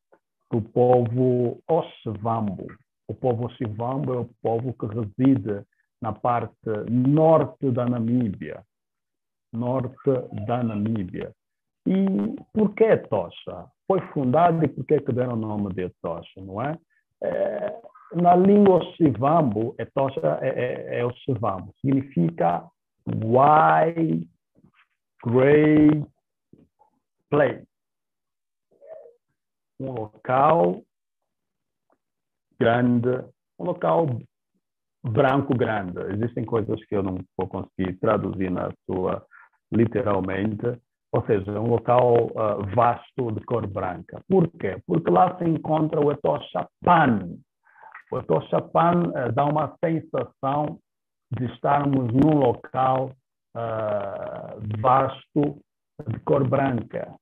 do povo Oshivambo. O povo Oshivambo é o povo que reside na parte norte da Namíbia, norte da Namíbia. E por que Tocha? Foi fundada e por que que deram o nome de Tocha, não é? é na língua Shivambo, Tocha é, é, é o Shivambo, significa white, great place. Um local grande, um local branco grande. Existem coisas que eu não vou conseguir traduzir na sua literalmente, ou seja, um local uh, vasto de cor branca. Por quê? Porque lá se encontra o Etoshapan. O Etoshapan uh, dá uma sensação de estarmos num local uh, vasto de cor branca.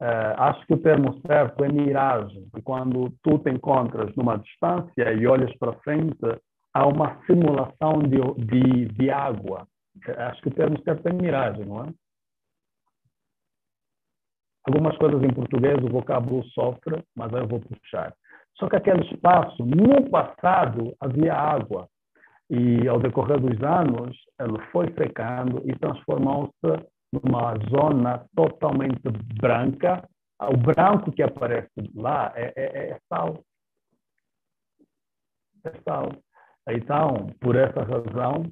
Uh, acho que o termo certo é miragem, e quando tu te encontras numa distância e olhas para frente, há uma simulação de, de, de água acho que o termo certo é miragem, não é? Algumas coisas em português o vocábulo sofre, mas eu vou puxar. Só que aquele espaço, no passado, havia água. E ao decorrer dos anos, ele foi secando e transformou-se numa zona totalmente branca. O branco que aparece lá é, é, é sal. É sal. Então, por essa razão,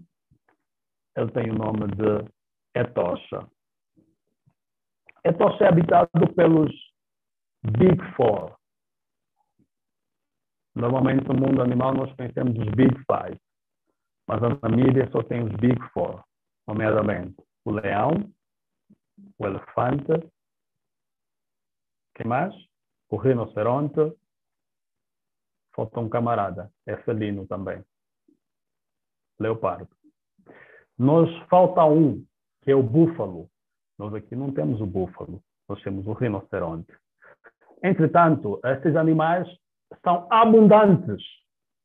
ele tem o nome de Etosha. Etosha é habitado pelos Big Four. Normalmente no mundo animal nós conhecemos os Big Five, mas a Namíbia só tem os Big Four, nomeadamente o leão, o elefante, quem mais? O rinoceronte, falta um camarada, é felino também, leopardo. Nós falta um, que é o búfalo. Nós aqui não temos o búfalo, nós temos o rinoceronte. Entretanto, esses animais são abundantes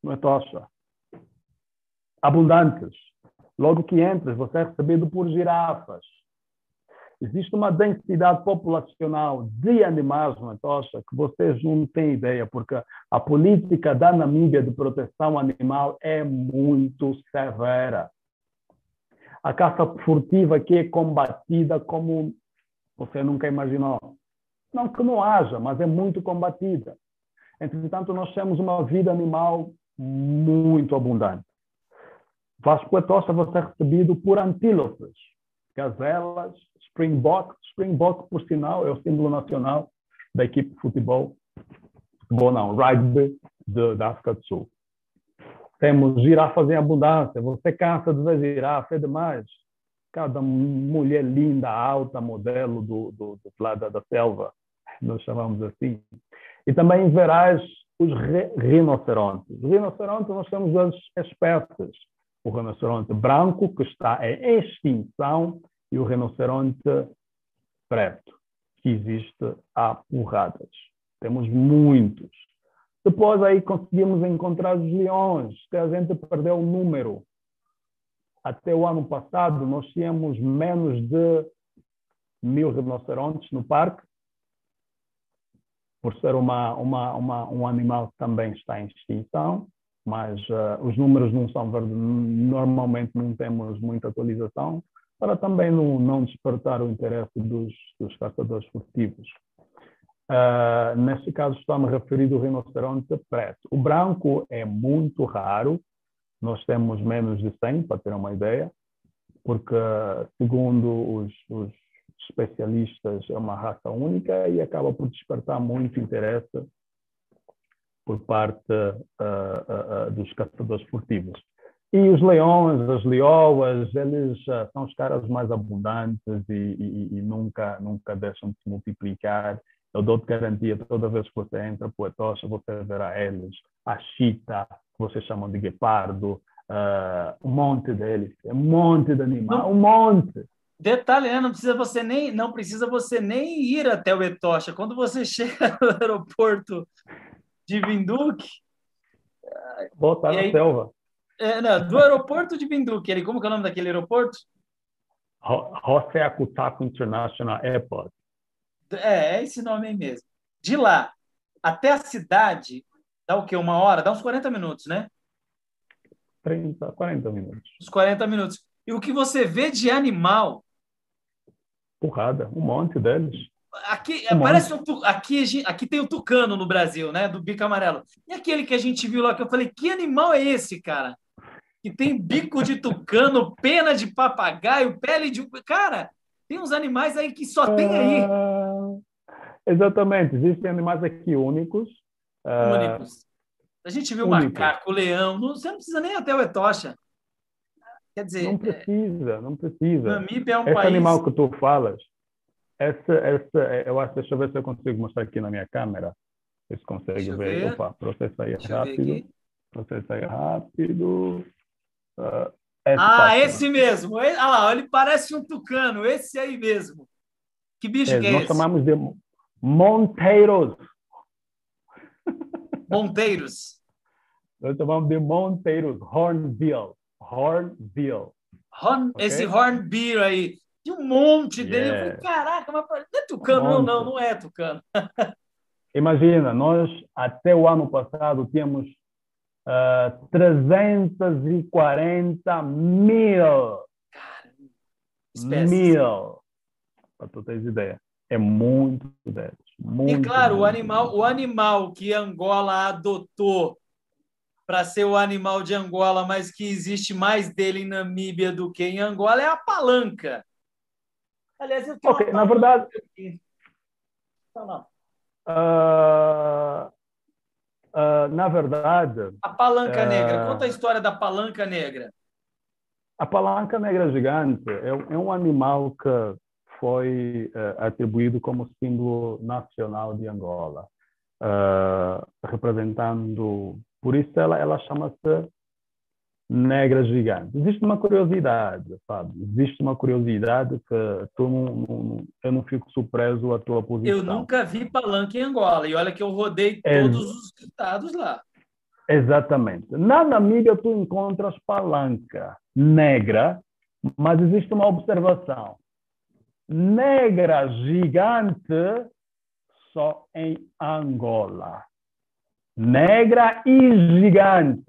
no Etocha. Abundantes. Logo que entras, você é recebido por girafas. Existe uma densidade populacional de animais no Etocha que vocês não têm ideia, porque a política da Namíbia de proteção animal é muito severa a caça furtiva que é combatida como você nunca imaginou. Não que não haja, mas é muito combatida. Entretanto, nós temos uma vida animal muito abundante. Vasco Etocha você é recebido por antílopes, gazelas, springbok. Springbok, por sinal, é o símbolo nacional da equipe de futebol, futebol não, rugby da África do Sul. Temos girafas em abundância. Você cansa de ver girafa, é demais. Cada mulher linda, alta, modelo do, do, do lado da selva, nós chamamos assim. E também verás os rinocerontes. Os rinocerontes, nós temos duas espécies. O rinoceronte branco, que está em extinção, e o rinoceronte preto, que existe a porradas. Temos muitos. Depois aí conseguimos encontrar os leões, que a gente perdeu o número. Até o ano passado, nós tínhamos menos de mil rinocerontes no parque, por ser uma, uma, uma, um animal que também está em extinção, mas uh, os números não são normalmente não temos muita atualização para também não, não despertar o interesse dos, dos caçadores furtivos. Uh, neste caso, está-me referido ao rinoceronte preto. O branco é muito raro, nós temos menos de 100, para ter uma ideia, porque, segundo os, os especialistas, é uma raça única e acaba por despertar muito interesse por parte uh, uh, dos caçadores furtivos. E os leões, as leoas, eles são os caras mais abundantes e, e, e, nunca, nunca deixam de se multiplicar. Eu dou-te garantia, toda vez que você entra para o Etocha, você verá eles, a chita, que vocês chamam de guepardo, uh, um monte deles, um monte de animal, um monte. Detalhe, né? não precisa você nem não precisa você nem ir até o Etocha. Quando você *laughs* chega no aeroporto de Vinduque, voltar na selva. É, não, do aeroporto de Vinduque, ele como que é o nome daquele aeroporto? Akutako International Airport. É, é esse nome aí mesmo. De lá até a cidade, dá o quê? Uma hora? Dá uns 40 minutos, né? 30, 40 minutos. Uns 40 minutos. E o que você vê de animal Porrada, um monte deles. Aqui, um parece um, aqui, aqui tem o tucano no Brasil, né? Do bico amarelo. E aquele que a gente viu lá, que eu falei, que animal é esse, cara? Que tem bico de tucano, pena de papagaio, pele de. Cara, tem uns animais aí que só tem aí. Exatamente, existem animais aqui únicos. Uh, únicos. A gente viu únicos. macaco, leão, não, você não precisa nem até o Etocha. Quer dizer. Não precisa, é... não precisa. Namíbia é um Esse país... animal que tu falas, essa, essa, eu acho, deixa eu ver se eu consigo mostrar aqui na minha câmera. Se consegue ver. ver. Opa, processa aí deixa rápido. Processa aí rápido. Uh, ah, esse mesmo. Olha lá, ele parece um tucano. Esse aí mesmo. Que bicho é, que é nós esse? chamamos de monteiros. *laughs* Monteiros. Nós chamamos de monteiros, hornbill. Hornbill. Horn, okay? Esse hornbill aí. Tem um monte dele. Yeah. Falei, caraca, mas não é tucano? Um não, não, não é tucano. *laughs* Imagina, nós até o ano passado tínhamos uh, 340 mil. Mil. Para tu teres ideia. É muito deles. Muito, e claro, muito, o animal, o animal que Angola adotou para ser o animal de Angola, mas que existe mais dele em Namíbia do que em Angola, é a palanca. Aliás, eu tenho okay, na verdade. Não, não. Uh, uh, na verdade. A palanca uh, negra. Conta a história da palanca negra. A palanca negra gigante é, é um animal que foi atribuído como símbolo nacional de Angola, representando por isso ela, ela chama-se negra gigante. Existe uma curiosidade, sabe? Existe uma curiosidade que tu não, não, eu não fico surpreso a tua posição. Eu nunca vi palanca em Angola e olha que eu rodei todos Ex os estados lá. Exatamente. Na Namíbia tu encontras palanca negra, mas existe uma observação. Negra gigante só em Angola negra e gigante.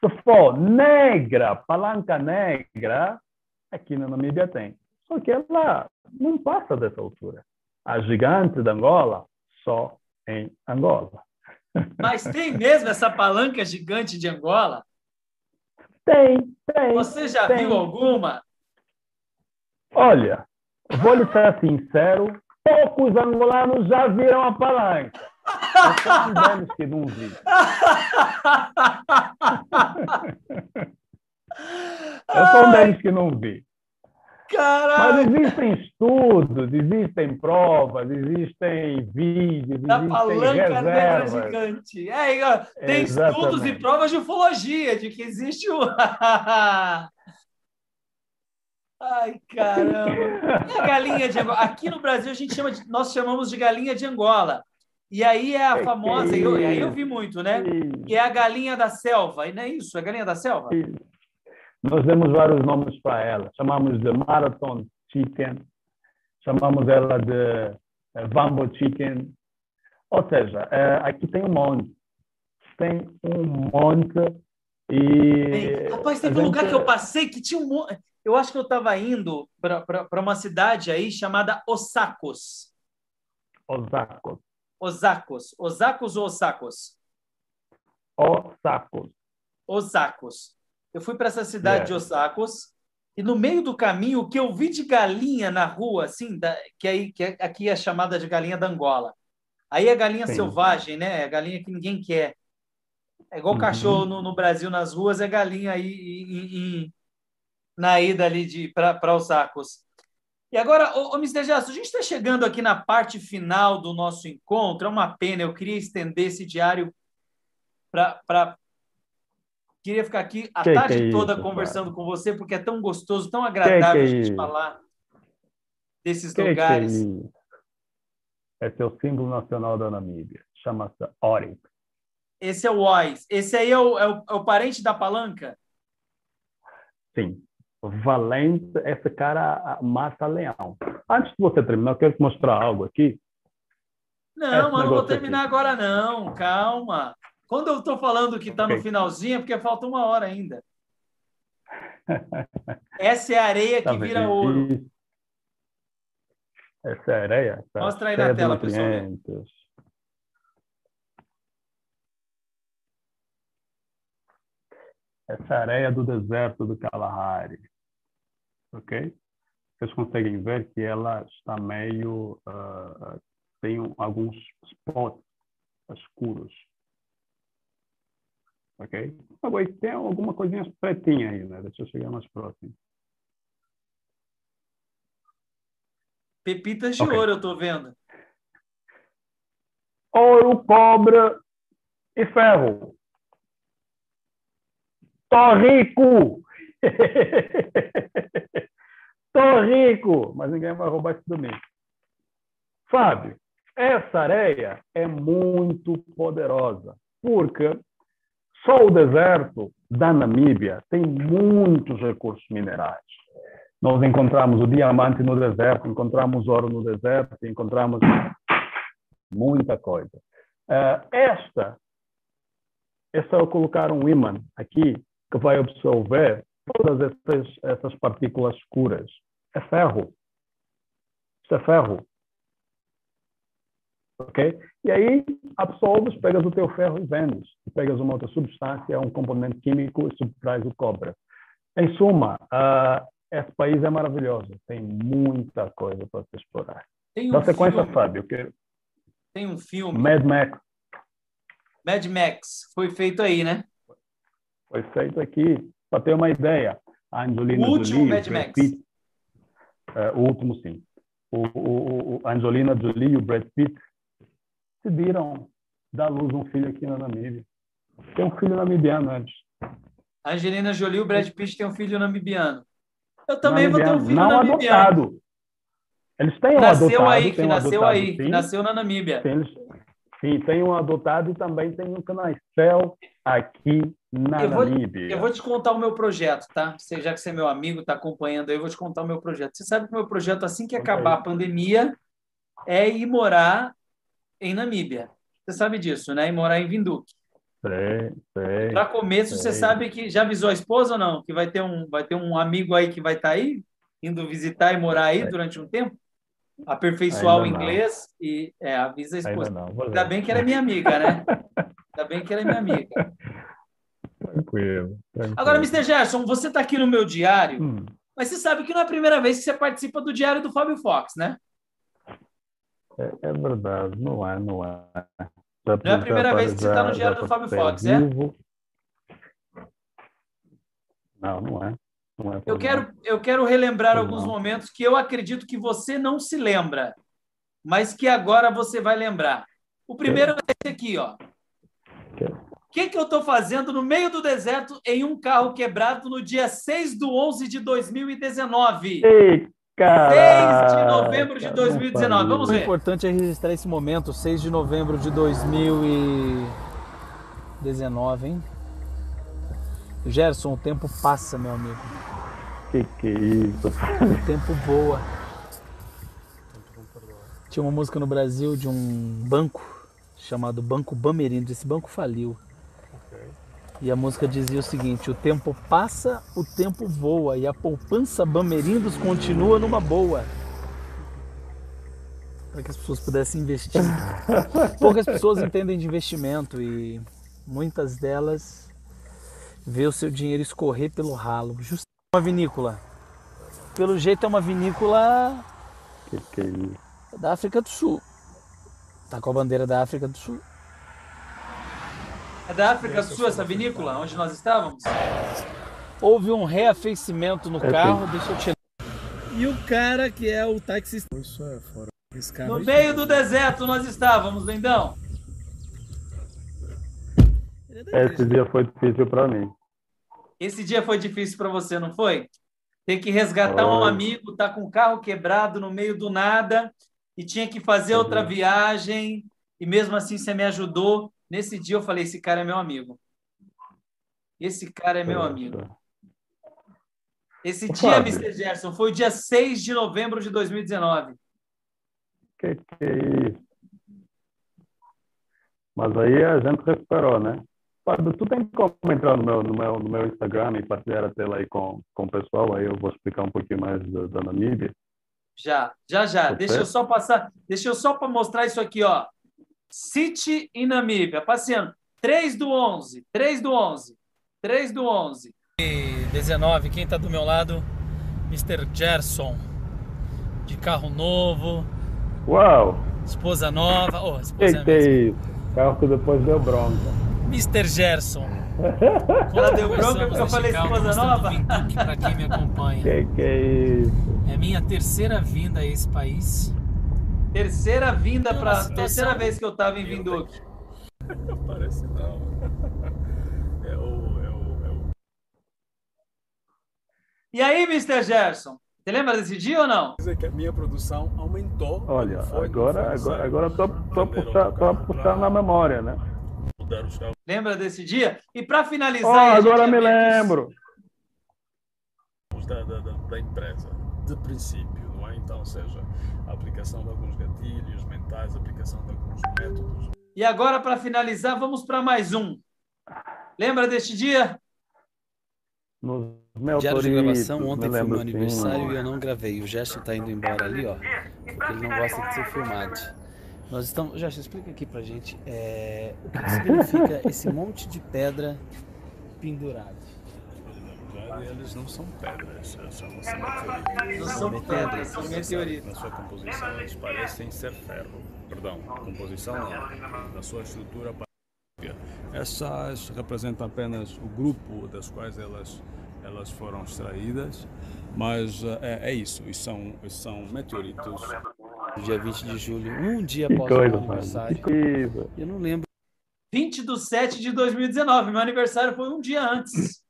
Se for negra, palanca negra, aqui na Namíbia tem. Só que ela não passa dessa altura. A gigante da Angola, só em Angola. Mas tem mesmo essa palanca gigante de Angola? Tem, tem. Você já tem. viu alguma? Olha, vou lhe ser sincero, poucos angolanos já viram a palanca. Eu só velhos que não vi. Eu sou um deles que não vi. Caraca. Mas existem estudos, existem provas, existem vídeos, da existem palanca reservas. gigante. É, tem Exatamente. estudos e provas de ufologia de que existe o. *laughs* Ai, caramba. *laughs* E a galinha de Angola? Aqui no Brasil a gente chama de, nós chamamos de galinha de Angola. E aí é a é famosa, eu, aí eu vi muito, né? Que é a galinha da selva, e não é isso? É a galinha da selva? Nós demos vários nomes para ela. Chamamos de Marathon Chicken, chamamos ela de Vambo eh, Chicken. Ou seja, eh, aqui tem um monte. tem um monte e... Bem, rapaz, teve um lugar que eu passei que tinha um monte... Eu acho que eu estava indo para uma cidade aí chamada Osakos. Osakos. Osakos. Osakos ou Osakos? Osakos. Osakos. Eu fui para essa cidade de Osakos e no meio do caminho o que eu vi de galinha na rua, assim, da, que aí que aqui é chamada de galinha da Angola. Aí é galinha Sim. selvagem, né? É galinha que ninguém quer. É igual uhum. cachorro no, no, Brasil nas ruas, é galinha aí em, na ida ali para Osakos. E agora, ô, ô Mr. Jasso, a gente está chegando aqui na parte final do nosso encontro. É uma pena, eu queria estender esse diário para. Queria ficar aqui a que tarde que é toda isso, conversando cara? com você, porque é tão gostoso, tão agradável que a gente é falar desses que lugares. É, é seu símbolo nacional da Namíbia. Chama-se Oryx. Esse é o Ois. Esse aí é o, é o, é o parente da palanca? Sim valente, esse cara mata leão. Antes de você terminar, eu quero te mostrar algo aqui. Não, mas não vou terminar aqui. agora não, calma. Quando eu estou falando que está okay. no finalzinho, é porque falta uma hora ainda. *laughs* Essa é a areia tá que vira bem. ouro. Essa é a areia? Tá Mostra aí na tela, pessoal. Essa areia do deserto do Kalahari ok? Vocês conseguem ver que ela está meio... Uh, tem alguns spots escuros. Ok? Agora, tem alguma coisinha pretinha aí, né? Deixa eu chegar mais próximo. Pepitas de okay. ouro, eu estou vendo. Ouro, cobre e ferro. Tô rico! *laughs* Tô rico, mas ninguém vai roubar isso de mim. Fábio, essa areia é muito poderosa, porque só o deserto da Namíbia tem muitos recursos minerais. Nós encontramos o diamante no deserto, encontramos ouro no deserto, encontramos muita coisa. Uh, esta é só colocar um ímã aqui que vai absorver todas essas, essas partículas escuras. É ferro. Isso é ferro. Ok? E aí, absorves, pegas o teu ferro e vendes. Pegas uma outra substância, um componente químico e subtrais o cobre. Em suma, uh, esse país é maravilhoso. Tem muita coisa para se explorar. Tem um Dá sequência, filme... Fábio. Que... Tem um filme. Mad Max. Mad Max. Foi feito aí, né? Foi feito aqui. Para ter uma ideia, a Angelina o último Jolie, Mad Max. Pitt, uh, o último sim. O, o, o, a Angelina Jolie e o Brad Pitt decidiram dar luz a um filho aqui na Namíbia. Tem um filho namibiano antes. A Angelina Jolie e o Brad Pitt têm um filho namibiano. Eu também namibiano. vou ter um filho não namibiano. Adotado. Eles têm um nasceu adotado. Aí, um nasceu adotado, aí, sim. nasceu na Namíbia. Tem, sim, tem um adotado e também tem um canastrel aqui na eu vou, Namíbia. Eu vou te contar o meu projeto, tá? Você, já que você é meu amigo, está acompanhando aí, eu vou te contar o meu projeto. Você sabe que o meu projeto, assim que acabar a pandemia, é ir morar em Namíbia. Você sabe disso, né? Ir morar em Vinduque. Para começo, sei. você sabe que já avisou a esposa ou não? Que vai ter um, vai ter um amigo aí que vai estar tá aí, indo visitar e morar aí durante um tempo? Aperfeiçoar Ainda o inglês não. e é, avisa a esposa. Ainda, Ainda bem que ela é minha amiga, né? *laughs* Ainda bem que ela é minha amiga. Tranquilo, tranquilo. Agora, Mr. Gerson, você está aqui no meu diário, hum. mas você sabe que não é a primeira vez que você participa do diário do Fábio Fox, né? É, é verdade, não é, não é. Já, não é a primeira vez que você está no diário do Fábio Fox, é? Não, não é. Não é eu, quero, eu quero relembrar alguns momentos que eu acredito que você não se lembra, mas que agora você vai lembrar. O primeiro é esse aqui, ó que, que eu estou fazendo no meio do deserto em um carro quebrado no dia 6 do 11 de 2019? Ei, Caraca, 6 de novembro de 2019. Vamos ver. O importante é registrar esse momento, 6 de novembro de 2019, hein? Gerson, o tempo passa, meu amigo. Que que é isso? O tempo voa. Tinha uma música no Brasil de um banco chamado Banco Bamerindo. Esse banco faliu. E a música dizia o seguinte: o tempo passa, o tempo voa e a poupança Bamerindos continua numa boa. Para que as pessoas pudessem investir. *laughs* Poucas pessoas entendem de investimento e muitas delas vê o seu dinheiro escorrer pelo ralo. Justo uma vinícola. Pelo jeito é uma vinícola Que que é da África do Sul. Tá com a bandeira da África do Sul. É da África do Sul essa vinícola, onde nós estávamos? Houve um reafeiçamento no É, carro, deixa eu tirar. E o cara que é o taxista. Isso é fora. Esse carro No meio do deserto nós estávamos, lindão. É. Esse dia foi difícil para mim. Esse dia foi difícil para você, não foi? Ter que resgatar um amigo, tá com o carro quebrado no meio do nada e tinha que fazer outra Uhum. viagem e mesmo assim você me ajudou. Nesse dia eu falei, esse cara é meu amigo. Esse cara é meu amigo. Esse Ô, dia, Fábio. Mr. Gerson, foi o dia 6 de novembro de 2019. Que que é isso? Mas aí a gente recuperou, né? Fábio, tu tem como entrar no meu, no meu, no meu Instagram e partilhar a tela aí com, com o pessoal, aí eu vou explicar um pouquinho mais da, da Namíbia. Já, já, já. Tá Deixa eu só passar, deixa eu só mostrar isso aqui, ó. City em Namíbia, passeando. 3 do 11, 3 do 11, 3 do 11. 19, quem tá do meu lado? Mr. Gerson. De carro novo, Uau! esposa nova. Oh, Que esposa é que é? Carro que depois deu bronca. Mr. Gerson. *laughs* Ela deu bronca porque eu falei carro esposa nova? Pra quem me acompanha. Que que é isso? É minha terceira vinda a esse país. Terceira vinda para situação- terceira vez que eu estava em Vinduque. *laughs* Parece não. *laughs* É o, é o, é o E aí, Mr. Gerson? Você lembra desse dia ou não? dizer que a minha produção aumentou. Olha, Foi- agora, agora, agora tô, tô, puxar, tô puxar na memória, né? Lembra desse dia? E para finalizar, Oh, agora me lembro. da, da, da, empresa, de princípio, não? Então, ou seja, a aplicação de alguns gatilhos mentais, a aplicação de alguns métodos. E agora, para finalizar, vamos para mais um. Lembra deste dia? Nos Diário de gravação, ontem foi meu sim. aniversário e eu não gravei. O Gerson tá indo embora ali, ó. Porque ele não gosta de ser filmado. Nós estamos. Gerson, explica aqui pra gente é, o que, que significa esse monte de pedra pendurado. Na verdade, eles não são pedras, são, são meteoritos. Não são pedras, são meteoritos. Na sua composição, eles parecem ser ferro. Perdão, composição não. Na sua estrutura, essas representam apenas o grupo das quais elas, elas foram extraídas, mas eh, é, é isso, e são, são meteoritos dia 20 de julho, um dia após o coisa, meu aniversário. Eu não lembro 20 de 7 de 2019. Meu aniversário foi um dia antes.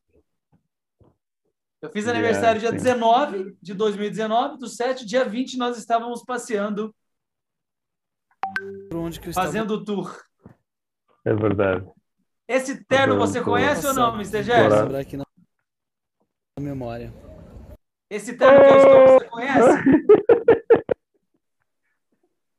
Eu fiz aniversário dia sim. 19 de 2019. Do 7, dia 20, nós estávamos passeando, por onde que eu estava. fazendo o tour. É verdade. Esse terno você tour. conhece ou não, Mr. Vou Gerson? aqui na memória. Esse terno que eu estou, você conhece? *laughs*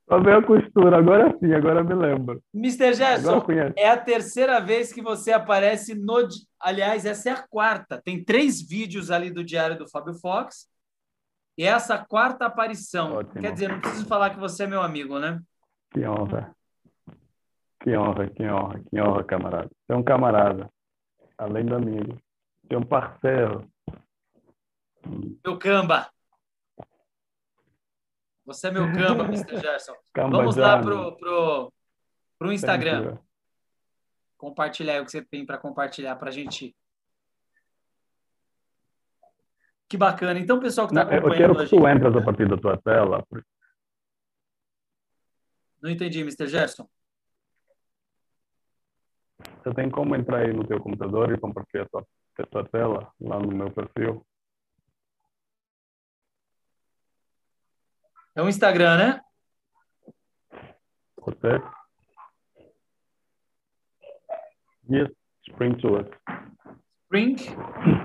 Só veio a costura, agora sim, agora me lembro. Mr. Gerson, é a terceira vez que você aparece no. Aliás, essa é a quarta. Tem três vídeos ali do Diário do Fábio Fox. E essa é a quarta aparição. Ótimo. Quer dizer, não preciso falar que você é meu amigo, né? Que honra. Que honra, que honra, que honra, camarada. Você é um camarada, além de amigo. Você é um parceiro. Meu camba. Você é meu camba, Mr. Gerson. *laughs* Vamos lá pro, pro, pro Instagram. You. Compartilhar o que você tem para compartilhar para a gente. Que bacana. Então, pessoal que está Não, eu acompanhando quero que tu gente. entres a partir da tua tela, Não entendi, Mr. Gerson. você tem como entrar aí no teu computador e compartilhar a tua, a tua tela lá no meu perfil. É o Instagram, né? Você? Yes, Spring Tours. Spring.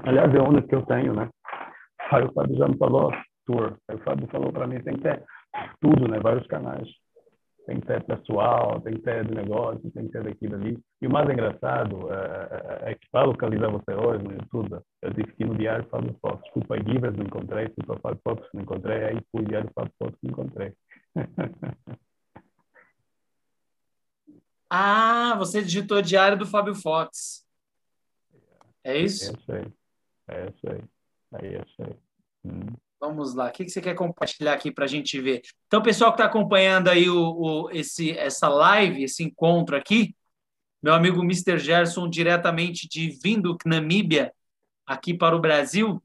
Aliás, é onde que eu tenho, né? Aí o Fábio já me falou tour. Aí o Fábio falou para mim, tem que ter tudo, né? Vários canais. tem que ter pessoal, tem que ter de negócio, tem que ter daquilo ali. E o mais engraçado uh, é que para localizar você hoje no YouTube, eu disse que no diário Fábio Fox, desculpa Givers não encontrei, desculpa Fábio Fox não encontrei, aí fui diário Fábio Fox não encontrei. *laughs* ah, você digitou diário do Fábio Fox. É isso? É isso aí. É isso aí. É isso aí. Hum. Vamos lá, o que você quer compartilhar aqui para a gente ver? Então, pessoal que está acompanhando aí o, o, esse, essa live, esse encontro aqui, meu amigo Mr. Gerson, diretamente de Windhoek, Namíbia, aqui para o Brasil,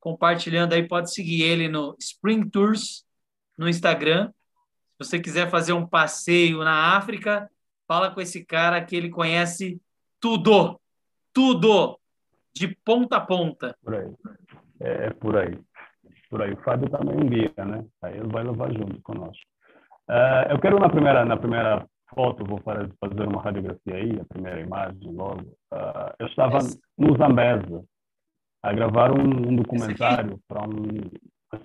compartilhando aí, pode seguir ele no Spring Tours, no Instagram. Se você quiser fazer um passeio na África, fala com esse cara que ele conhece tudo, tudo, de ponta a ponta. Por aí. É, é por aí por aí. O Fábio também um guia, né? Aí ele vai levar junto conosco. Uh, eu quero na primeira na primeira foto vou fazer uma radiografia aí, a primeira imagem logo. Uh, eu estava no Zambeze a gravar um, um documentário para um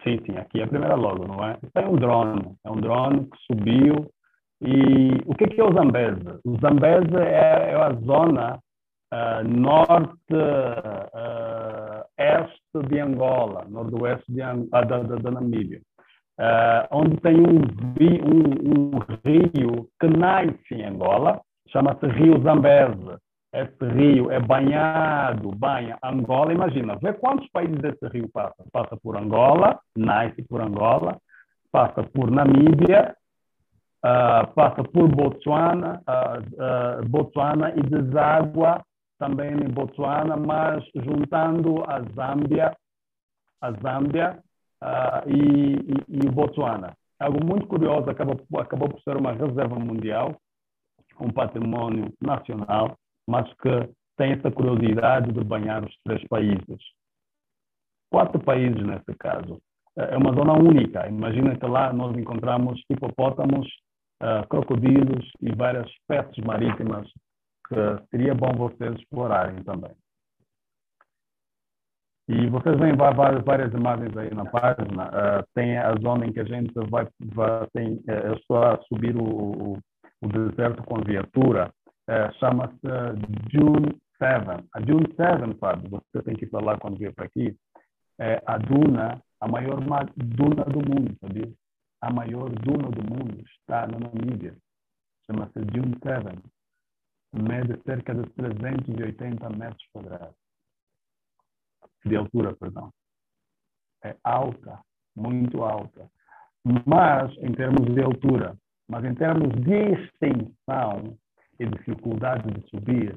sim sim aqui é a primeira logo não é? é um drone é um drone que subiu e o que é o Zambeze? O Zambeze é, é a zona uh, norte uh, este de Angola, noroeste de, uh, da, da, da, Namíbia, onde tem um, um, um, rio que nasce em Angola, chama-se Rio Zambeze. Esse rio é banhado, banha Angola. Imagina, vê quantos países esse rio passa. Passa por Angola, nasce por Angola, passa por Namíbia, Uh, passa por Botswana, uh, uh, Botswana e deságua também em Botswana, mas juntando a Zâmbia, a Zâmbia uh, e, e, e Botswana. Algo muito curioso, acabou, acabou por ser uma reserva mundial, um patrimônio nacional, mas que tem essa curiosidade de banhar os três países. Quatro países nesse caso. É uma zona única. Imagina que lá nós encontramos hipopótamos, uh, crocodilos e várias espécies marítimas que seria bom vocês explorarem também. E vocês veem várias, várias imagens aí na página. Uh, tem a zona em que a gente vai, vai tem, eu estou a subir o, o, o deserto com viatura. Uh, Chama-se June 7. A June 7, Fábio, você tem que falar quando vier para aqui, é a duna, a maior duna do mundo, sabia? A maior duna do mundo está na Namíbia. Chama-se June 7 mede cerca de 380 metros quadrados. De altura, perdão. É alta, muito alta. Mas, em termos de altura, mas em termos de extensão e dificuldade de subir,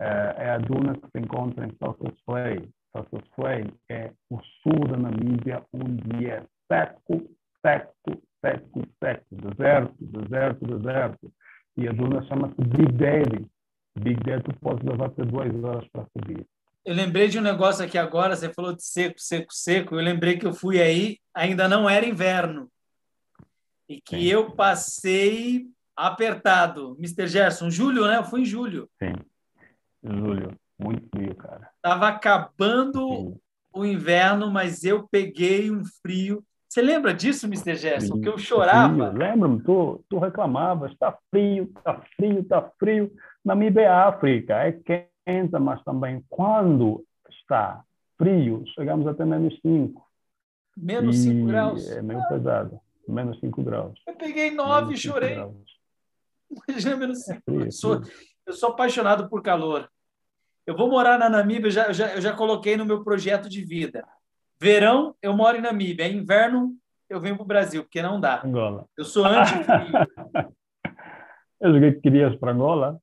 é, é a duna que se encontra em South Flay. South Flay é o sul da Namíbia, onde é seco, seco, seco, seco, deserto, deserto, deserto e a duna chama-se Big Daddy. Big Daddy tu pode levar até duas horas para subir. Eu lembrei de um negócio aqui agora, você falou de seco, seco, seco. Eu lembrei que eu fui aí, ainda não era inverno. E que Sim. eu passei apertado. Mr. Gerson, julho, né? Eu fui em julho. Sim, julho. Muito frio, cara. Tava acabando Sim. o inverno, mas eu peguei um frio. Você lembra disso, Mr. Gerson? Que eu chorava. Lembra-me, tu, tu reclamavas, está frio, está frio, está frio. Namíbia é África, é quente, mas também quando está frio, chegamos até menos 5. Menos 5 graus? É meio pesado, menos 5 graus. Eu peguei 9 e chorei. Imagina menos 5 é eu, sou, eu sou apaixonado por calor. Eu vou morar na Namíbia, eu já, já, eu já coloquei no meu projeto de vida Verão, eu moro em Namíbia. Inverno, eu venho para o Brasil, porque não dá. Angola. Eu sou anti-frio. *laughs* eu joguei que querias para Angola.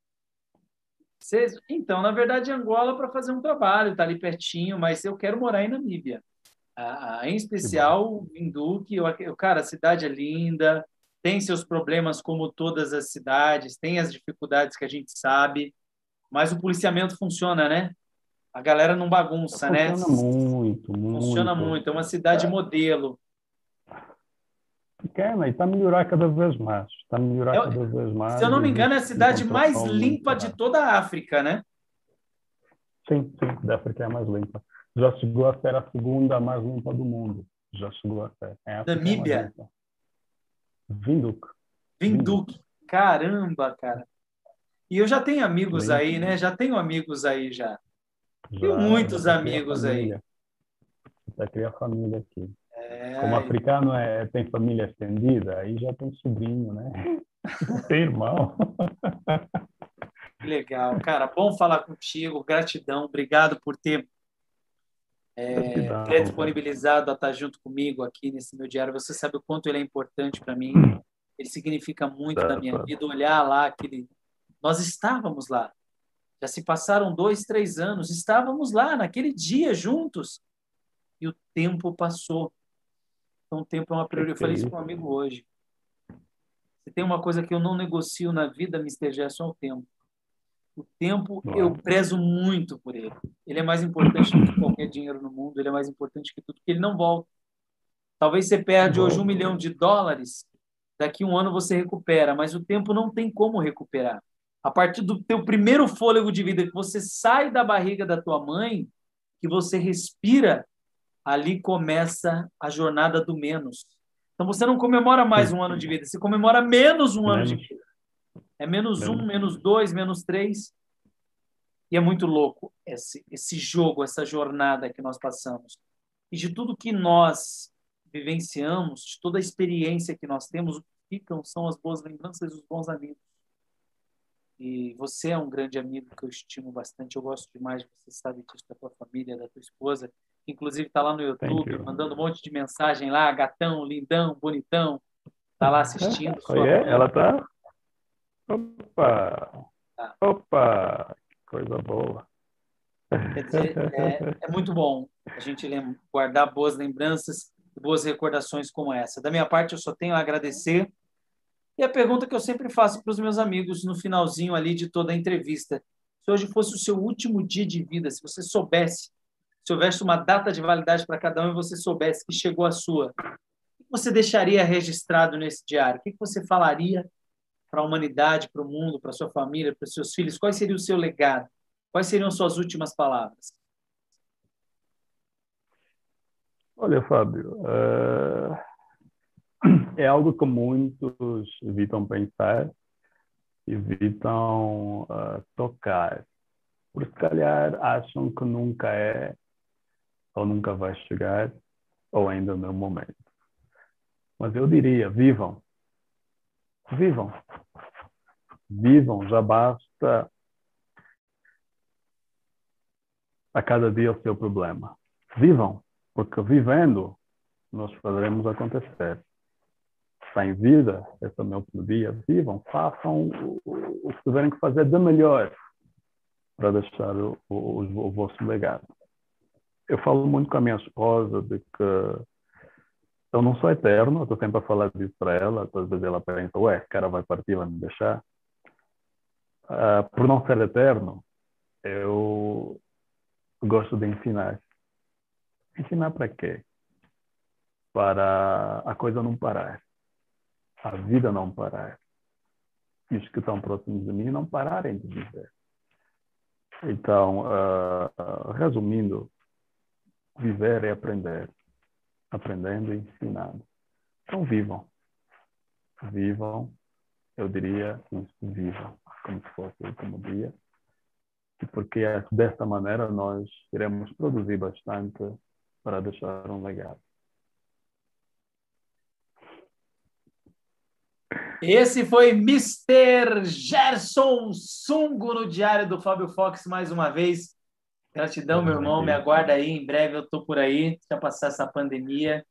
Cês... Então, na verdade, Angola para fazer um trabalho, tá ali pertinho, mas eu quero morar em Namíbia. Ah, em especial, Vinduque. Eu, eu, cara, a cidade é linda, tem seus problemas como todas as cidades, tem as dificuldades que a gente sabe, mas o policiamento funciona, né? A galera não bagunça, Funciona né? Funciona muito, muito. Funciona muito. É uma cidade é. modelo. Pequena e está a melhorar cada vez mais. Está a melhorar eu, cada vez mais. Se eu não me engano, é a cidade mais limpa de toda a África, né? Sim, sim, da África é a mais limpa. Já chegou a ser a segunda mais limpa do mundo. Já chegou a ser. É Namíbia? Vinduk. Vinduque. Caramba, cara. E eu já tenho amigos aí, né? Já tenho amigos aí já. já tenho muitos amigos aí. Já criar família aqui. É... Como africano é, tem família estendida, aí já tem sobrinho, né? *laughs* tem irmão. Legal, cara. Bom falar contigo. Gratidão. Obrigado por ter é, disponibilizado a estar junto comigo aqui nesse meu diário. Você sabe o quanto ele é importante para mim. Ele significa muito na minha vida. Olhar lá aquele nós estávamos lá. Já se passaram dois, três anos. Estávamos lá naquele dia juntos. E o tempo passou. Então, o tempo é uma prioridade. Eu falei isso para um amigo hoje. Se tem uma coisa que eu não negocio na vida, Mr. Gerson, é o tempo. O tempo, eu prezo muito por ele. Ele é mais importante do que qualquer dinheiro no mundo. Ele é mais importante que tudo, porque ele não volta. Talvez você perde hoje um milhão de dólares, daqui um ano você recupera, mas o tempo não tem como recuperar. A partir do teu primeiro fôlego de vida, que você sai da barriga da tua mãe, que você respira, ali começa a jornada do menos. Então você não comemora mais um ano de vida, você comemora menos um ano de vida. É menos um, menos dois, menos três. E é muito louco esse, esse jogo, essa jornada que nós passamos. E de tudo que nós vivenciamos, de toda a experiência que nós temos, o que ficam são as boas lembranças e os bons amigos. E você é um grande amigo que eu estimo bastante. Eu gosto demais, você sabe disso, da tua família, da tua esposa. Inclusive está lá no YouTube, mandando um monte de mensagem lá, gatão, lindão, bonitão. Está lá assistindo. Sua é, ela está. Opa! Tá. Opa! Coisa boa. Quer dizer, é, é muito bom a gente guardar boas lembranças e boas recordações como essa. Da minha parte, eu só tenho a agradecer e a pergunta que eu sempre faço para os meus amigos no finalzinho ali de toda a entrevista: se hoje fosse o seu último dia de vida, se você soubesse, se houvesse uma data de validade para cada um e você soubesse que chegou a sua, o que você deixaria registrado nesse diário? O que você falaria para a humanidade, para o mundo, para a sua família, para os seus filhos? Qual seria o seu legado? Quais seriam suas últimas palavras? Olha, Fábio, uh é algo que muitos evitam pensar, evitam uh, tocar, porque se calhar acham que nunca é, ou nunca vai chegar, ou ainda no momento. Mas eu diria, vivam. Vivam. Vivam, já basta a cada dia o seu problema. Vivam, porque vivendo nós faremos acontecer sem vida, esse é o meu dia, vivam, façam o, o que tiverem que fazer de melhor para deixar o, o, o, vosso legado. Eu falo muito com a minha esposa de que eu não sou eterno, estou sempre a falar disso para ela, às vezes ela pensa, ué, cara vai partir, vai me deixar. Uh, por não ser eterno, eu gosto de ensinar. Ensinar para quê? Para a coisa não parar a vida não parar. E os que estão próximos de mim não pararem de viver. Então, uh, resumindo, viver é aprender. Aprendendo e ensinando. Então, vivam. Vivam, eu diria vivam, como se fosse o último dia. E porque desta maneira nós iremos produzir bastante para deixar um legado. Esse foi Mr. Gerson Sungo no Diário do Fábio Fox mais uma vez. Gratidão, meu irmão. Me aguarda aí. Em breve eu estou por aí. Já passar essa pandemia.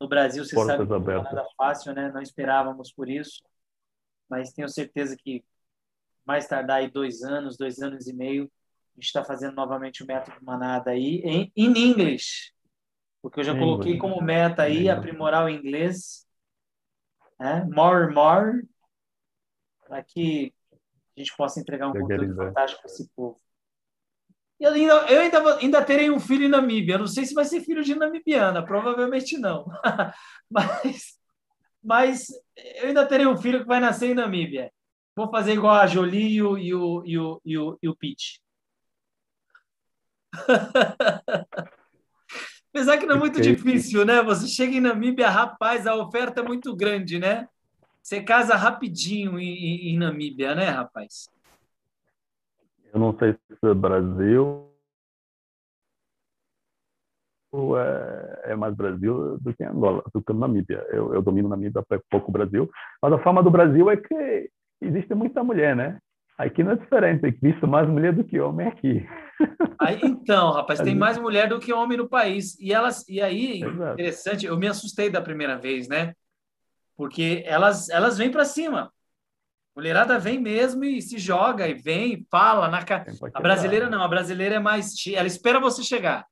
No Brasil, você Portas sabe que não é nada fácil, né? Não esperávamos por isso. Mas tenho certeza que mais tardar aí dois anos, dois anos e meio, a gente está fazendo novamente o método Manada aí em, in English. Porque eu já coloquei como meta aí aprimorar o inglês né? more, more, para que a gente possa entregar um conteúdo fantástico para esse povo. Eu ainda, eu ainda, ainda terei um filho em Namíbia. Não sei se vai ser filho de namibiana, provavelmente não. *laughs* mas, mas eu ainda terei um filho que vai nascer em Namíbia. Vou fazer igual a Jolie e o, e o, e o, e o, e o Pete. *laughs* Apesar que não é muito difícil, né? Você chega em Namíbia, rapaz, a oferta é muito grande, né? você casa rapidinho em, em Namíbia, né, rapaz? Eu não sei se é Brasil é, é, mais Brasil do que Angola, do que Namíbia. Eu, eu domino Namíbia pouco Brasil, mas a fama do Brasil é que existe muita mulher, né? Aqui não é diferente, existe mais mulher do que homem aqui. Aí, então, rapaz, tem mais mulher do que homem no país. E elas, e aí, Exato. interessante, eu me assustei da primeira vez, né? Porque elas, elas vêm para cima. Mulherada vem mesmo e se joga e vem, fala na cara. A brasileira não, a brasileira é mais, ela espera você chegar.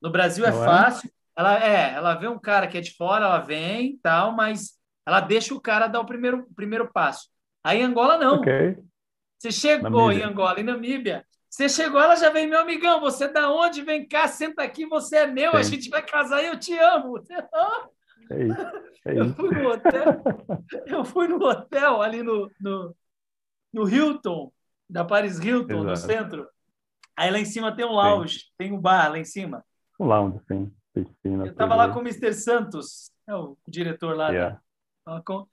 No Brasil é, é fácil. Ela é, ela vê um cara que é de fora, ela vem, tal, mas ela deixa o cara dar o primeiro, primeiro passo. Aí em Angola não. Okay. Você chegou Namíbia. em Angola, em Namíbia. Você chegou, ela já vem, meu amigão, você é da onde? Vem cá, senta aqui, você é meu, Sim. a gente vai casar e eu te amo. *laughs* É isso, é isso. Eu fui no hotel, *laughs* eu fui no hotel ali no, no, no Hilton, da Paris Hilton, Exato. no centro. Aí lá em cima tem um lounge, sim. tem um bar lá em cima. Um lounge, sim. Piscina, eu estava lá com o Mr. Santos, é o diretor lá. Yeah. Da, com...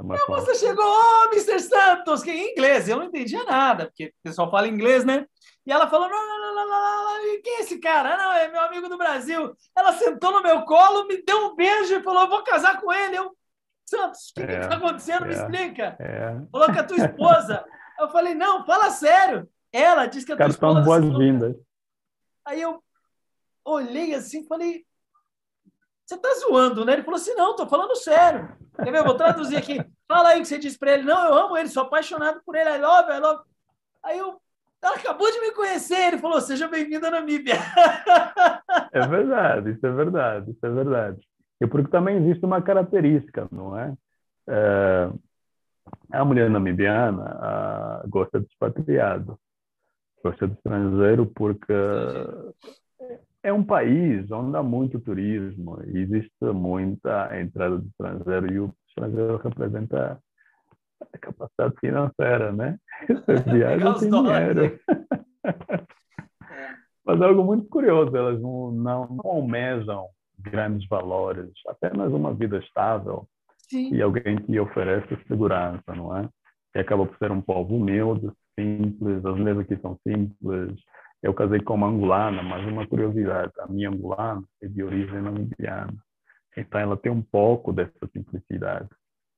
É você chegou, oh, Mr. Santos, que em inglês. Eu não entendia nada, porque o pessoal fala inglês, né? E ela falou: não, não, não, quem é esse cara? Não, é meu amigo do Brasil. Ela sentou no meu colo, me deu um beijo e falou: vou casar com ele. Eu, Santos, o que está acontecendo? É, me explica. É. Falou com a tua esposa. eu falei: não, fala sério. Ela disse que a tua Cartão esposa. boas-vindas. Aí eu olhei assim falei: você tá zoando, né? Ele falou assim: não, tô falando sério. Quer ver? Eu vou traduzir aqui. Fala aí o que você disse para ele. Não, eu amo ele, sou apaixonado por ele. I love, I love. Aí eu ela acabou de me conhecer, ele falou: seja bem-vindo à Namíbia. *laughs* É verdade, isso é verdade, isso é verdade. E porque também existe uma característica, não é? é a mulher namibiana a, gosta de expatriado, gosta de estrangeiro porque é um país onde há muito turismo existe muita entrada de estrangeiro e o estrangeiro representa a capacidade financeira, né? Essas viagens têm dinheiro. *laughs* Mas é algo muito curioso, elas não, não, não almejam grandes valores, apenas uma vida estável Sim. e alguém que oferece segurança, não é? E acaba por ser um povo humilde, simples, as mulheres aqui são simples. Eu casei com uma angolana, mas uma curiosidade, a minha angolana é de origem namibiana. Então ela tem um pouco dessa simplicidade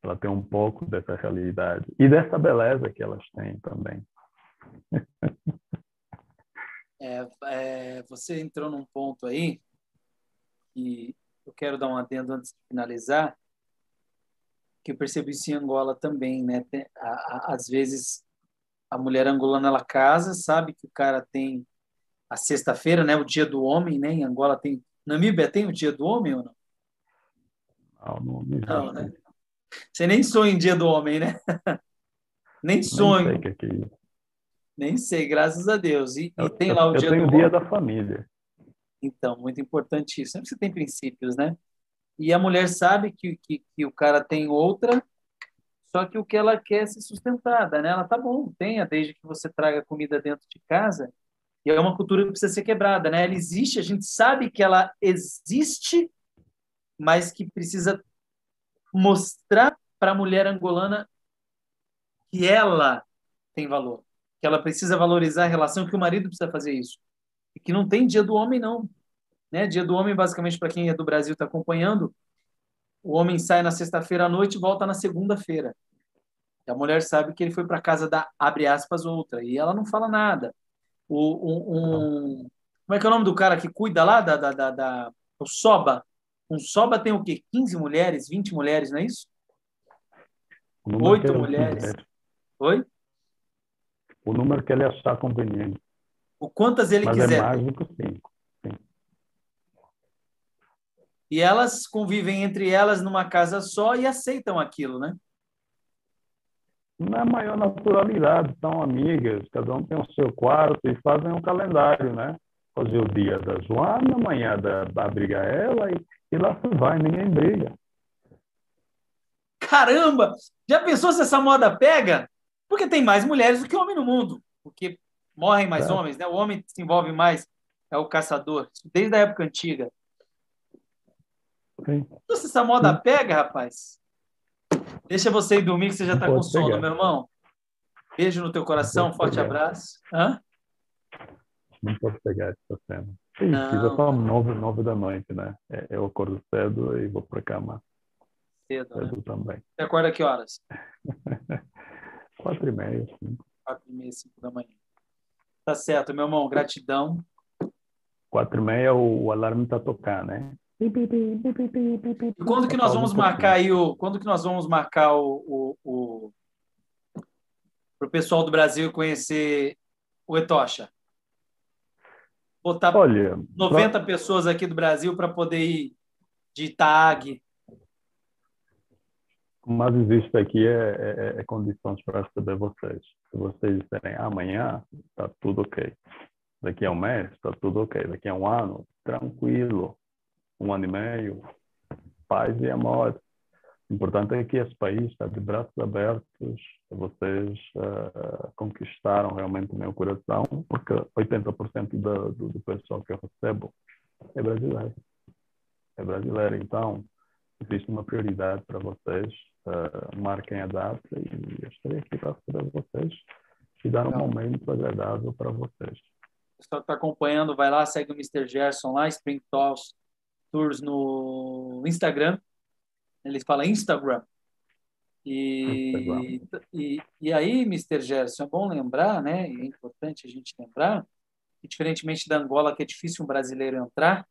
ela tem um pouco dessa realidade e dessa beleza que elas têm também. *laughs* É, é, você entrou num ponto aí e eu quero dar um adendo antes de finalizar, que eu percebi isso em Angola também, né? Tem, a, a, às vezes a mulher angolana ela casa, sabe que o cara tem a sexta-feira, né? O dia do homem, né? Em Angola tem, Namíbia tem o dia do homem ou não? Não, não, não, não né? Você nem sonha em dia do homem, né? *laughs* nem sonho. Nem sei, que é isso. nem sei, graças a Deus. E, eu, e tem lá o eu dia tenho do o dia homem. da família. Então, muito importante isso. Sempre você tem princípios, né? E a mulher sabe que, que, que, o cara tem outra, só que o que ela quer é ser sustentada, né? Ela tá bom, tenha, desde que você traga comida dentro de casa. E é uma cultura que precisa ser quebrada, né? Ela existe, a gente sabe que ela existe, mas que precisa mostrar para a mulher angolana que ela tem valor, que ela precisa valorizar a relação, que o marido precisa fazer isso. E que não tem dia do homem, não. Né? Dia do homem, basicamente, para quem é do Brasil está acompanhando, o homem sai na sexta-feira à noite e volta na segunda-feira. A mulher sabe que ele foi para casa da, abre aspas, outra, e ela não fala nada. O, um, um, como é que é o nome do cara que cuida lá da, da, da, da o Soba? Um Soba tem o quê? 15 mulheres, 20 mulheres, não é isso? Oito mulheres. Oi? O número que ele achar conveniente. O quantas ele Mas quiser. é mais do que cinco. Sim. E elas convivem entre elas numa casa só e aceitam aquilo, né? Na maior naturalidade, são amigas, cada um tem o seu quarto e fazem um calendário, né? É o dia da Joana, amanhã da, da Abrigaela e e lá se vai, ninguém briga. Caramba! Já pensou se essa moda pega? Porque tem mais mulheres do que homem no mundo. Porque morrem mais é. homens, né? O homem se envolve mais, é o caçador, desde a época antiga. Sim. Então, se essa moda Sim. pega, rapaz, Deixa você ir dormir, que você já está com sono, meu irmão. Beijo no teu coração, forte pegar. abraço. Hã? Não posso pegar essa cena. Sim, já são nove, nove da noite, né? É, eu acordo cedo e vou para cama. Cedo, cedo né? também. Você acorda que horas? *laughs* Quatro e meia, cinco. Quatro e meia, cinco da manhã. Tá certo, meu irmão. Gratidão. Quatro e meia o, o alarme tá tocando, né? E quando que nós vamos marcar aí o quando que nós vamos marcar o, o, o para o pessoal do Brasil conhecer o Etocha? Botar Olha, 90 pra... pessoas aqui do Brasil para poder ir de tag. Mas existe aqui é, é, é condições para receber vocês. Se vocês disserem amanhã, está tudo ok. Daqui a um mês, está tudo ok. Daqui a um ano, tranquilo um ano e meio, paz e amor. O importante é que esse país está de braços abertos, vocês uh, conquistaram realmente o meu coração, porque 80% do, do, do pessoal que eu recebo é brasileiro. É brasileiro, então existe uma prioridade para vocês, uh, marquem a data e eu estarei aqui para receber vocês e dar um momento agradável para vocês. Pessoal que está acompanhando, vai lá, segue o Mr. Gerson lá, Spring Talks Tours no Instagram. Ele fala Instagram. E, e, e aí, Mr. Gerson, é bom lembrar, né? É importante a gente lembrar que, diferentemente da Angola, que é difícil um brasileiro entrar,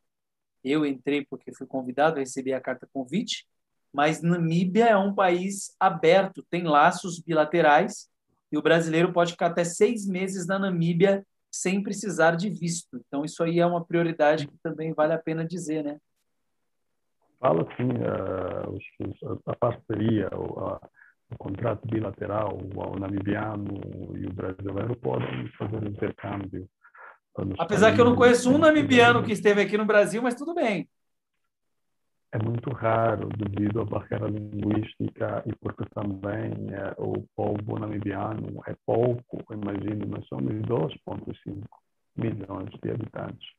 eu entrei porque fui convidado, recebi a carta convite, mas Namíbia é um país aberto, tem laços bilaterais, e o brasileiro pode ficar até seis meses na Namíbia sem precisar de visto. Então, isso aí é uma prioridade que também vale a pena dizer, né? Fala assim uh, a parceria, a, o contrato bilateral, o, namibiano e o brasileiro podem fazer intercâmbio. Apesar que eu não conheço um namibiano que esteve aqui no Brasil, mas tudo bem. É muito raro devido à barreira linguística e porque também é, o povo namibiano é pouco, imagine, nós somos 2,5 milhões de habitantes.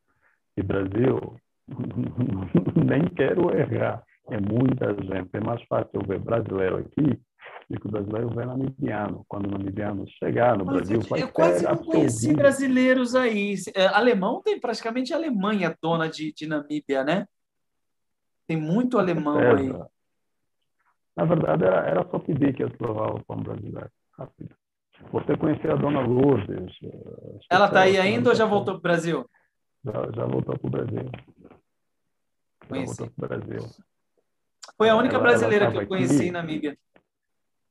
E Brasil *laughs* nem quero errar. É muita gente. É mais fácil ver brasileiro aqui do que o brasileiro ver namibiano. Quando o namibiano chegar no Brasil, eu, vai Eu quase não conheci brasileiros aí. É, alemão tem praticamente a Alemanha dona de, de Namíbia, né? Tem muito alemão é, aí. Na verdade, era, era só pedir que eles levavam para um brasileiro. Rápido. Você conheceu a dona Lourdes. Eh, Ela está aí ainda ou já voltou para o Brasil? Já, já voltou para o Brasil. Conheci. Brasil. Foi a única ela, brasileira ela que eu conheci aqui, em Namíbia.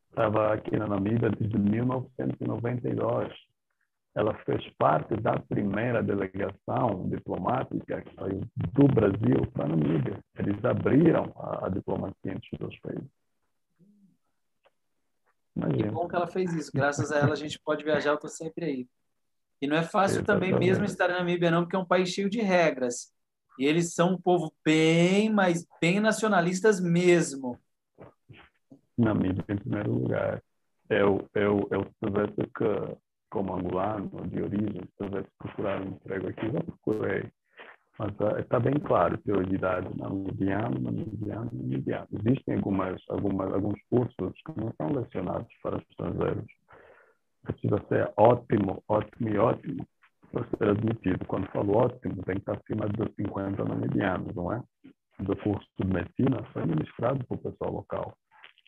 Estava aqui na Namíbia desde 1992. Ela fez parte da primeira delegação diplomática que saiu do Brasil para a Namíbia. Eles abriram a, a diplomacia entre os dois países. Imagina. Que bom que ela fez isso. Graças a ela a gente pode viajar, eu estou sempre aí. E não é fácil também mesmo estar na Namíbia, não, porque é um país cheio de regras. E eles são um povo bem, mas bem nacionalistas mesmo. Namíbia, em primeiro lugar. Eu, eu, eu se tivesse que, como angolano de origem, se tivesse procurar um emprego aqui, já procurei. Mas está uh, bem claro, prioridade namibiano, namibiano, namibiano. Existem algumas, algumas, alguns cursos que não são lecionados para estrangeiros. Precisa ser ótimo, ótimo e ótimo para ser admitido. Quando falo ótimo, tem que estar acima de 50 namibianos, não é? Do curso de medicina foi ministrado para o pessoal local.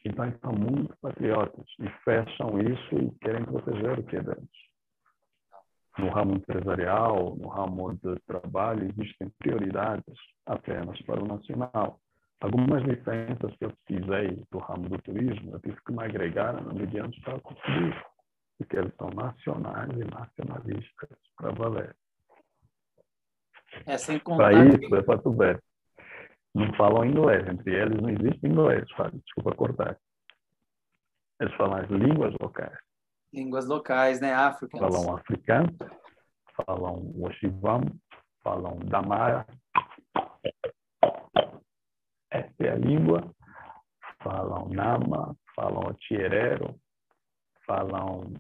Então, eles são muito patriotas e fecham isso e querem proteger o que é deles. No ramo empresarial, no ramo de trabalho, existem prioridades apenas para o nacional. Algumas licenças que eu precisei do ramo do turismo, eu tive que me agregar a namibianos para conseguir porque eles são nacionais e nacionalistas para valer. É sem contar. Para isso, que... é para ver. Não falam inglês, entre eles não existe inglês, fala, desculpa cortar. Eles falam as línguas locais. Línguas locais, né? África. Falam africano, falam Oshivam, falam Damara. Essa é a língua. Falam Nama, falam Otierero, falam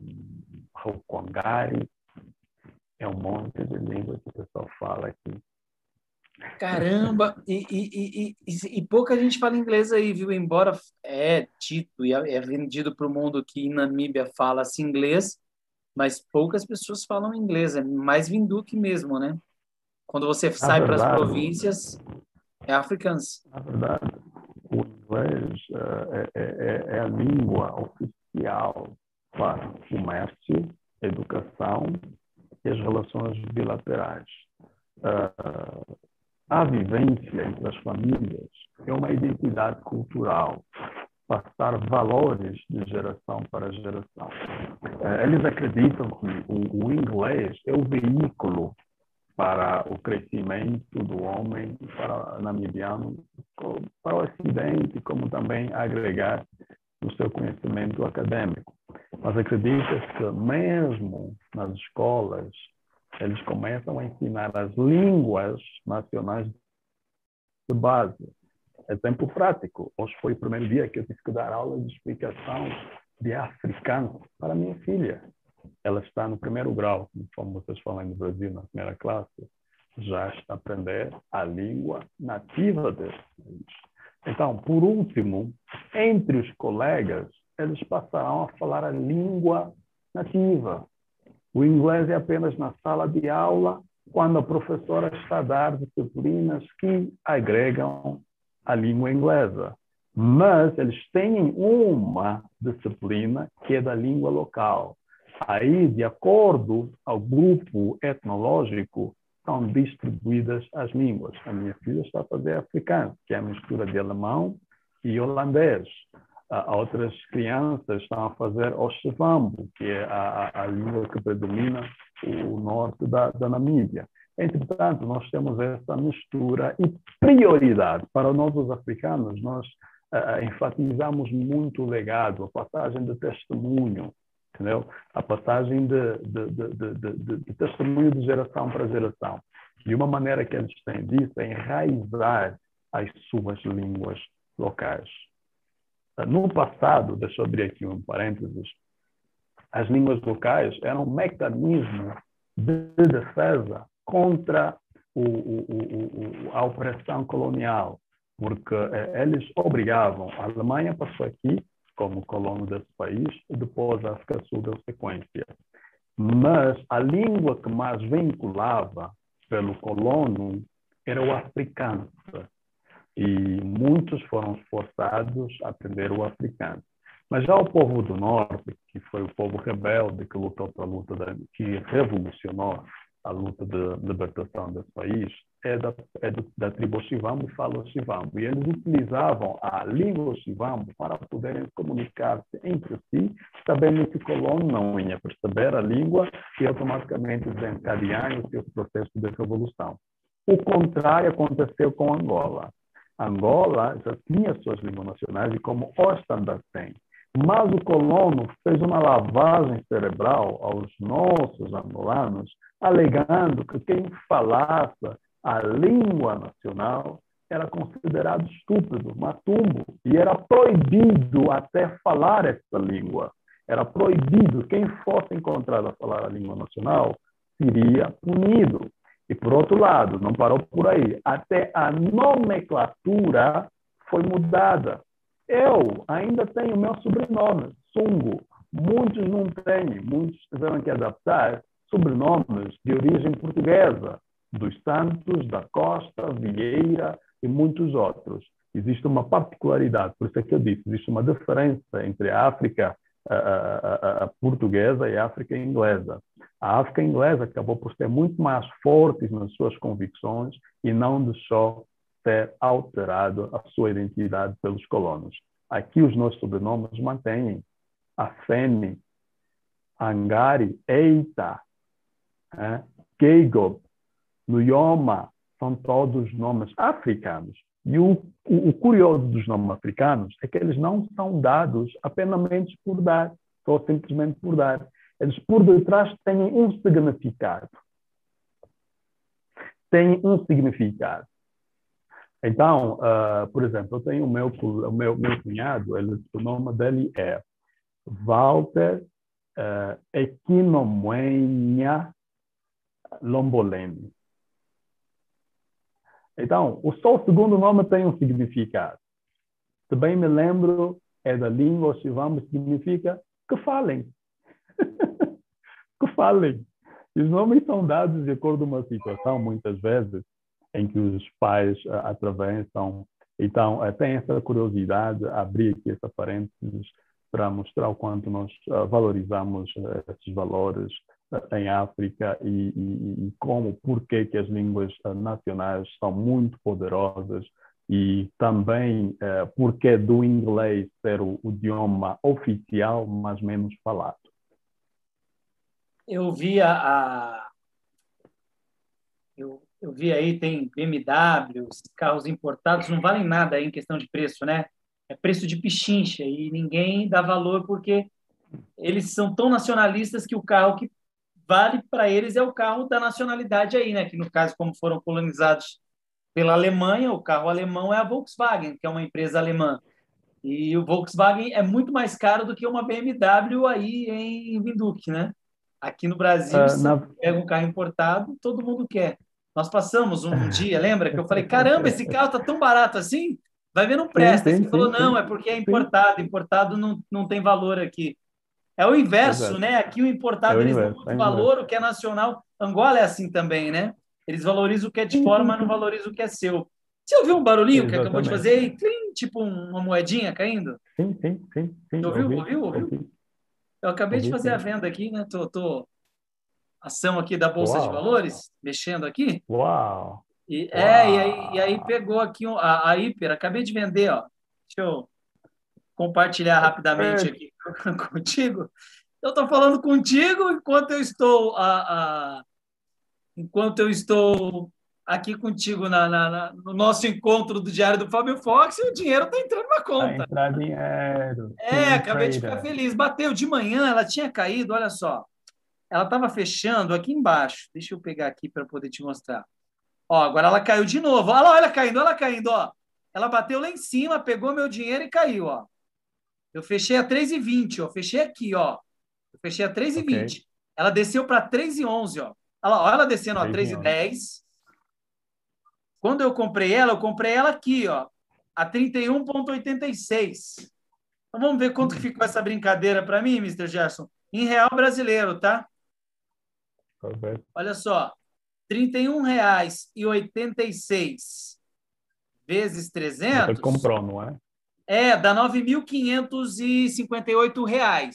Rukongari, é um monte de línguas que o pessoal fala aqui. Caramba! E, e, e, e, pouca gente fala inglês aí, viu? Embora é dito e é, é vendido para o mundo que em Namíbia fala-se inglês, mas poucas pessoas falam inglês. É mais vinduque mesmo, né? Quando você sai para as províncias, é africans. Na verdade, o inglês uh, é, é, é a língua oficial para comércio, educação e as relações bilaterais. Uh, a vivência entre as famílias é uma identidade cultural, passar valores de geração para geração. Uh, eles acreditam que o, o inglês é o veículo para o crescimento do homem para namibiano, para o Ocidente, como também agregar o seu conhecimento acadêmico. Mas acredita que mesmo nas escolas, eles começam a ensinar as línguas nacionais de base. Exemplo prático, hoje foi o primeiro dia que eu tive que dar aula de explicação de africano para minha filha. Ela está no primeiro grau, como vocês falam no Brasil, na primeira classe, já está a aprender a língua nativa deles. Então, por último, entre os colegas, eles passarão a falar a língua nativa. O inglês é apenas na sala de aula, quando a professora está a dar disciplinas que agregam a língua inglesa. Mas eles têm uma disciplina que é da língua local. Aí, de acordo ao grupo etnológico, são distribuídas as línguas. A minha filha está a fazer africano, que é a mistura de alemão e holandês. Uh, outras crianças estão a fazer o Shivambo, que é a, a, a, língua que predomina o norte da, da Namíbia. Entretanto, nós temos essa mistura e prioridade para nós, os africanos, nós uh, enfatizamos muito o legado, a passagem de testemunho, entendeu? A passagem de, de, de, de, testemunho de geração para geração. De uma maneira que eles têm disso é enraizar as suas línguas locais. No passado, deixa eu abrir aqui um parênteses, as línguas locais eram um mecanismo de defesa contra o, o, o, a opressão colonial, porque eh, eles obrigavam, a Alemanha passou aqui como colono desse país, e depois a África Sul deu sequência. Mas a língua que mais vinculava pelo colono era o africano. E muitos foram forçados a aprender o africano. Mas já o povo do norte, que foi o povo rebelde que lutou pela luta, da, que revolucionou a luta de libertação desse país, é da, é do, da tribo Shivambo e fala Shivambo. E eles utilizavam a língua Shivambo para poderem comunicar-se entre si, sabendo que o colono não ia perceber a língua e automaticamente desencadear o seu processo de revolução. O contrário aconteceu com Angola. Angola já tinha suas línguas nacionais e como o standard tem. Mas o colono fez uma lavagem cerebral aos nossos angolanos, alegando que quem falasse a língua nacional era considerado estúpido, matumbo, e era proibido até falar essa língua. Era proibido, quem fosse encontrado a falar a língua nacional seria punido. E, por outro lado, não parou por aí, até a nomenclatura foi mudada. Eu ainda tenho meu sobrenome, Sungo. Muitos não têm, muitos tiveram que adaptar sobrenomes de origem portuguesa dos Santos, da Costa, Vieira e muitos outros. Existe uma particularidade, por isso é que eu disse, existe uma diferença entre a África a, a, a, portuguesa e a África inglesa. A África inglesa acabou por ser muito mais forte nas suas convicções e não deixou ser alterado a sua identidade pelos colonos. Aqui os nossos sobrenomes mantêm Afene, Angari, Eita, é, Keigob, Luyoma, são todos nomes africanos. E o, o, o, curioso dos nomes africanos é que eles não são dados apenas por dar, ou simplesmente por dar. Eles, por detrás, têm um significado. Têm um significado. Então, uh, por exemplo, eu tenho o meu, o meu, meu cunhado, ele, o nome dele é Walter uh, Lombolene. Então, o o segundo nome tem um significado. Se bem me lembro, é da língua Shivamba, significa que falem. *laughs* que falem. Os nomes são dados de acordo com uma situação, muitas vezes, em que os pais uh, atravessam. Então, uh, tem essa curiosidade, abrir aqui essa parênteses para mostrar o quanto nós uh, valorizamos esses valores em África e, e, e como, porquê que as línguas nacionais são muito poderosas e também eh, porque do inglês ser o, idioma oficial, mas menos falado. Eu vi a, eu, eu, vi aí tem BMWs, carros importados não valem nada em questão de preço, né? É preço de pichincha e ninguém dá valor porque eles são tão nacionalistas que o carro que vale para eles é o carro da nacionalidade aí, né? Que no caso como foram colonizados pela Alemanha, o carro alemão é a Volkswagen, que é uma empresa alemã. E o Volkswagen é muito mais caro do que uma BMW aí em Vinduque, né? Aqui no Brasil, uh, se na... pega um carro importado, todo mundo quer. Nós passamos um *laughs* dia, lembra? Que eu falei, caramba, esse carro tá tão barato assim? Vai ver, não presta. Sim, sim, Você sim, falou, não, é porque é importado. Importado não, não tem valor aqui. É o inverso, Exato. né? Aqui o importado é o eles inverso, dão muito é valor, o que é nacional. Angola é assim também, né? Eles valorizam o que é de fora, mas não valorizam o que é seu. Você ouviu um barulhinho Exatamente. que acabou de fazer tipo uma moedinha caindo? Sim, sim, sim. sim. Ouviu, ouvi, ouviu, ouviu? Ouvi. Eu acabei ouvi, de fazer sim. a venda aqui, né? Tô, tô ação aqui da Bolsa Uau. de Valores, mexendo aqui. Uau! E. É, e aí, e aí pegou aqui a, a Hiper, acabei de vender, ó. Deixa eu compartilhar rapidamente é. aqui *laughs* contigo. Eu estou falando contigo enquanto eu estou a, a enquanto eu estou aqui contigo na, na, na, no nosso encontro do Diário do Fábio Fox e o dinheiro está entrando na conta. Tá dinheiro. É, acabei de ficar feliz. Bateu de manhã, ela tinha caído, olha só. Ela estava fechando aqui embaixo. Deixa eu pegar aqui para poder te mostrar. Ó, agora ela caiu de novo. Olha lá, olha caindo, olha caindo, ó. Ela bateu lá em cima, pegou meu dinheiro e caiu, ó. Eu fechei a 3,20, ó. Fechei aqui, ó. Eu fechei a 3,20. Okay. Ela desceu para 3,11, ó. Olha, olha ela descendo, ó, 3,10. Quando eu comprei ela, eu comprei ela aqui, ó, a 31,86. Então vamos ver quanto que ficou essa brincadeira para mim, Mr. Gerson. Em real brasileiro, tá? Olha só, R$ 31,86 vezes 300. Você comprou, não é? É, dá R$ 9.558. R$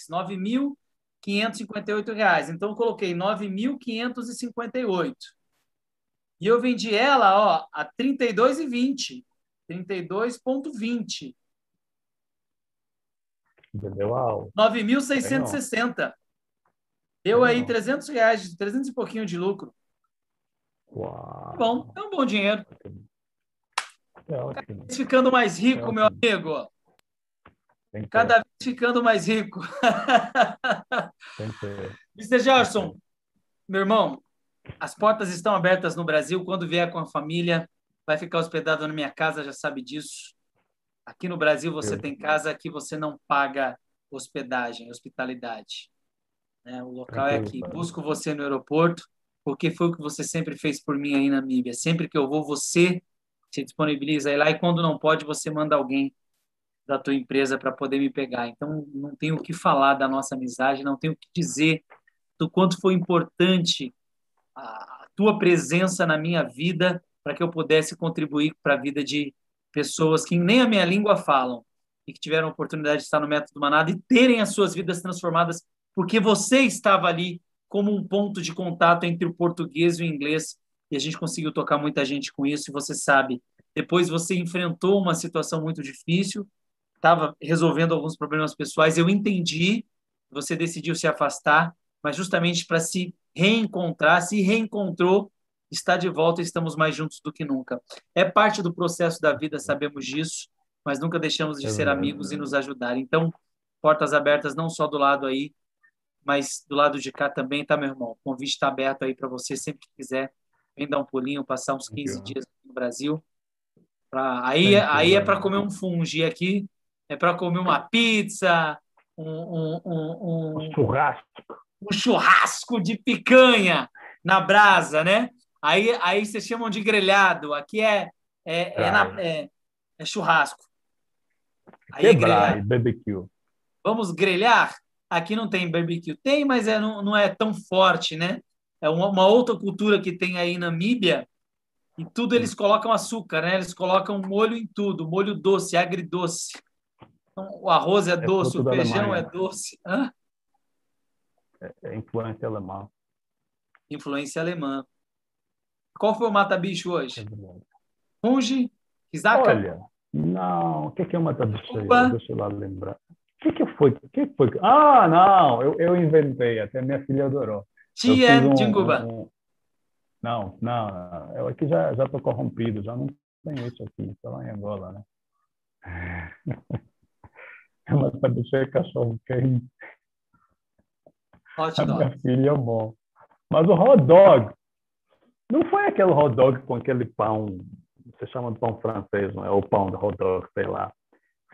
9.558. Então, eu coloquei 9.558. E eu vendi ela ó, a 32,20. 32,20. Entendeu? 9.660. Deu aí 300 reais, 300 e pouquinho de lucro. Uau. Bom, é um bom dinheiro. É ficando mais rico, é meu amigo. Cada vez ficando mais rico. *laughs* Mr. Gerson, meu irmão, as portas estão abertas no Brasil. Quando vier com a família, vai ficar hospedado na minha casa, já sabe disso. Aqui no Brasil você Eu... tem casa, aqui você não paga hospedagem, hospitalidade. Né? O local é aqui. Busco você no aeroporto, porque foi o que você sempre fez por mim aí na Namíbia. Sempre que eu vou, você se disponibiliza lá e quando não pode, você manda alguém da tua empresa para poder me pegar. Então, não tenho o que falar da nossa amizade, não tenho o que dizer do quanto foi importante a tua presença na minha vida para que eu pudesse contribuir para a vida de pessoas que nem a minha língua falam e que tiveram a oportunidade de estar no Método Manada e terem as suas vidas transformadas porque você estava ali como um ponto de contato entre o português e o inglês e a gente conseguiu tocar muita gente com isso e você sabe, depois você enfrentou uma situação muito difícil estava resolvendo alguns problemas pessoais. Eu entendi, você decidiu se afastar, mas justamente para se reencontrar, se reencontrou, está de volta e estamos mais juntos do que nunca. É parte do processo da vida, sabemos disso, mas nunca deixamos de é ser amigos e nos ajudar. Então, portas abertas não só do lado aí, mas do lado de cá também, tá, meu irmão? O convite está aberto aí para você sempre que quiser. Vem dar um pulinho, passar uns 15 dias no Brasil. Pra... Aí, aí é para comer um fungi aqui, é para comer uma pizza, um, um, um, um, churrasco. Um churrasco de picanha na brasa, né? Aí, aí vocês chamam de grelhado. Aqui é, é, é, na, é, é churrasco. Aí é grelhado. barbecue. Vamos grelhar? Aqui não tem barbecue. Tem, mas é, não, não é tão forte, né? É uma, uma outra cultura que tem aí na Namíbia. E tudo eles colocam açúcar, né? Eles colocam molho em tudo, molho doce, agridoce. Então, o arroz é, é doce, o feijão é doce. Hã? É, é influência alemã. Influência alemã. Qual foi o mata-bicho hoje? Funge? Isaka? Olha, não. O que é, que é o mata-bicho? Deixa eu lá lembrar. O que, que foi? O que foi? Ah, não. Eu, eu inventei. Até minha filha adorou. Tia um, Jinguba. Um, não, não. Eu aqui já já estou corrompido. Já não tenho isso aqui. Estou lá em Angola, né? *laughs* É mata-bicho cachorro quente. Hot dog. A minha filha é bom. Mas o hot dog não foi aquele hot dog com aquele pão, você chama de pão francês, não é? Ou pão de hot dog, sei lá.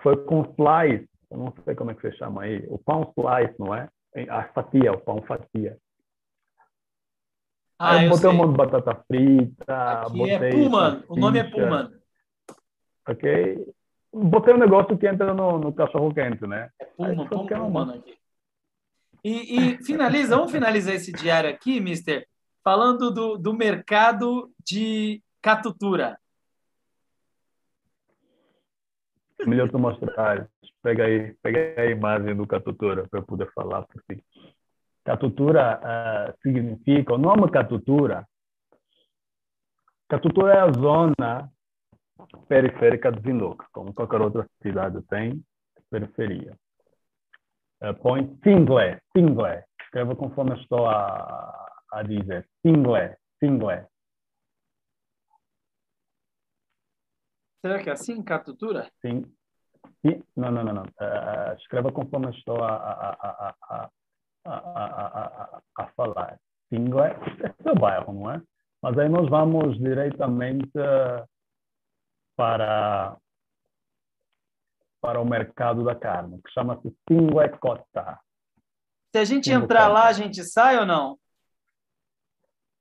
Foi com slice, eu não sei como é que você chama aí. O pão slice, não é? A fatia, o pão fatia. Ah, eu, botei sei. um monte de batata frita. Aqui é botei é Pullman, o nome é Pullman. Ok. Botei um negócio que entra no, no cachorro quente, né? É Pullman, Pullman, Pullman aqui. E, e finaliza, vamos finalizar esse diário aqui, mister, falando do, do mercado de catutura. Melhor tu mostrar. Pega aí, pega a imagem do catutura para eu poder falar por ti. Catutura uh, significa, o nome catutura, catutura é a zona periférica de Vindoca, como qualquer outra cidade tem periferia. Uh, põe Singlé, Singlé. Escreva conforme estou a, a dizer. Singlé, Singlé. Será que é assim, catutura? Sim. Sim. Não, não, não. não. Uh, escreva conforme estou a, a, a, a, a, falar. Singlé, esse é o bairro, não é? Mas aí nós vamos diretamente para para o mercado da carne, que chama-se Pinguecota. Se a gente entrar lá, a gente sai ou não?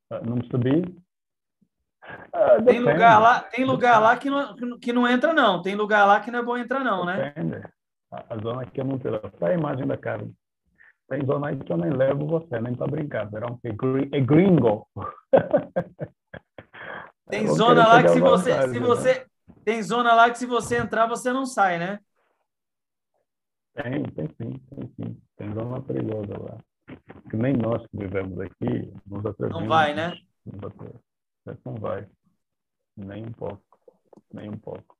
Ah, não percebi. Uh, tem lugar lá, tem lugar lá que não, que não entra não. Tem lugar lá que não é bom entrar não, né? Depende. A, zona aqui é muito Só a imagem da carne. Tem zona aí que eu nem levo você, nem para brincar. Verão é gringo. *laughs* Tem zona lá que se você, se você, né? tem zona lá que se você entrar você não sai, né? Tem, tem sim, tem sim. Tem zona perigosa lá. Que nem nós que vivemos aqui nos atrevemos. Não vai, né? Não vai. Nem um pouco. Nem um pouco.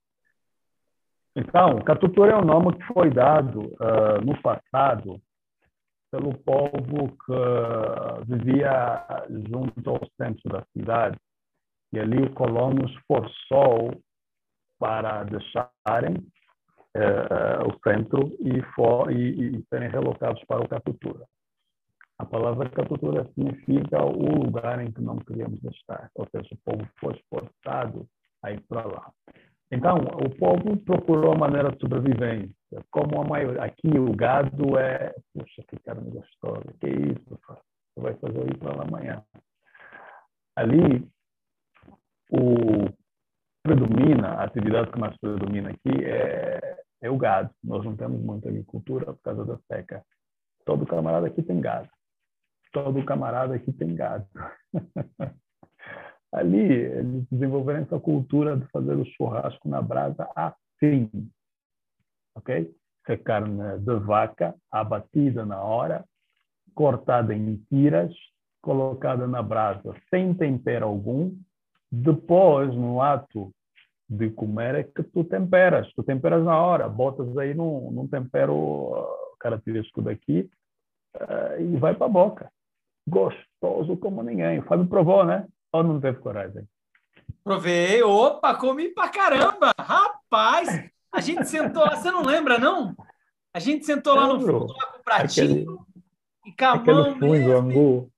Então, Catutura é um nome que foi dado uh, no passado pelo povo que vivia junto ao centro da cidade. E ali o colono forçou para deixarem uh, o centro e, for, e, e, serem relocados para o Catutura. A palavra Catutura significa o lugar em que não queríamos estar, ou seja, o povo foi forçado a ir para lá. Então, o povo procurou maneira de sobrevivência. Como a maioria, aqui o gado é, puxa, que carne gostosa, que isso, você vai fazer isso lá amanhã. Ali, o predomina, a atividade que mais predomina aqui é, é o gado. Nós não temos muita agricultura por causa da seca. Todo camarada aqui tem gado. Todo camarada aqui tem gado. *laughs* Ali, eles desenvolveram essa cultura de fazer o churrasco na brasa assim. Ok? Essa é carne de vaca abatida na hora, cortada em tiras, colocada na brasa sem tempero algum, depois, no ato de comer, é que tu temperas. Tu temperas na hora, botas aí num, num tempero uh, característico daqui uh, e vai para a boca. Gostoso como ninguém. O Fábio provou, né? Ou não teve coragem? Provei. Opa, comi pra caramba! Rapaz! A gente sentou lá, você não lembra, não? A gente sentou lá no fundo lá com o pratinho aquele, e com a mão mesmo. Angu.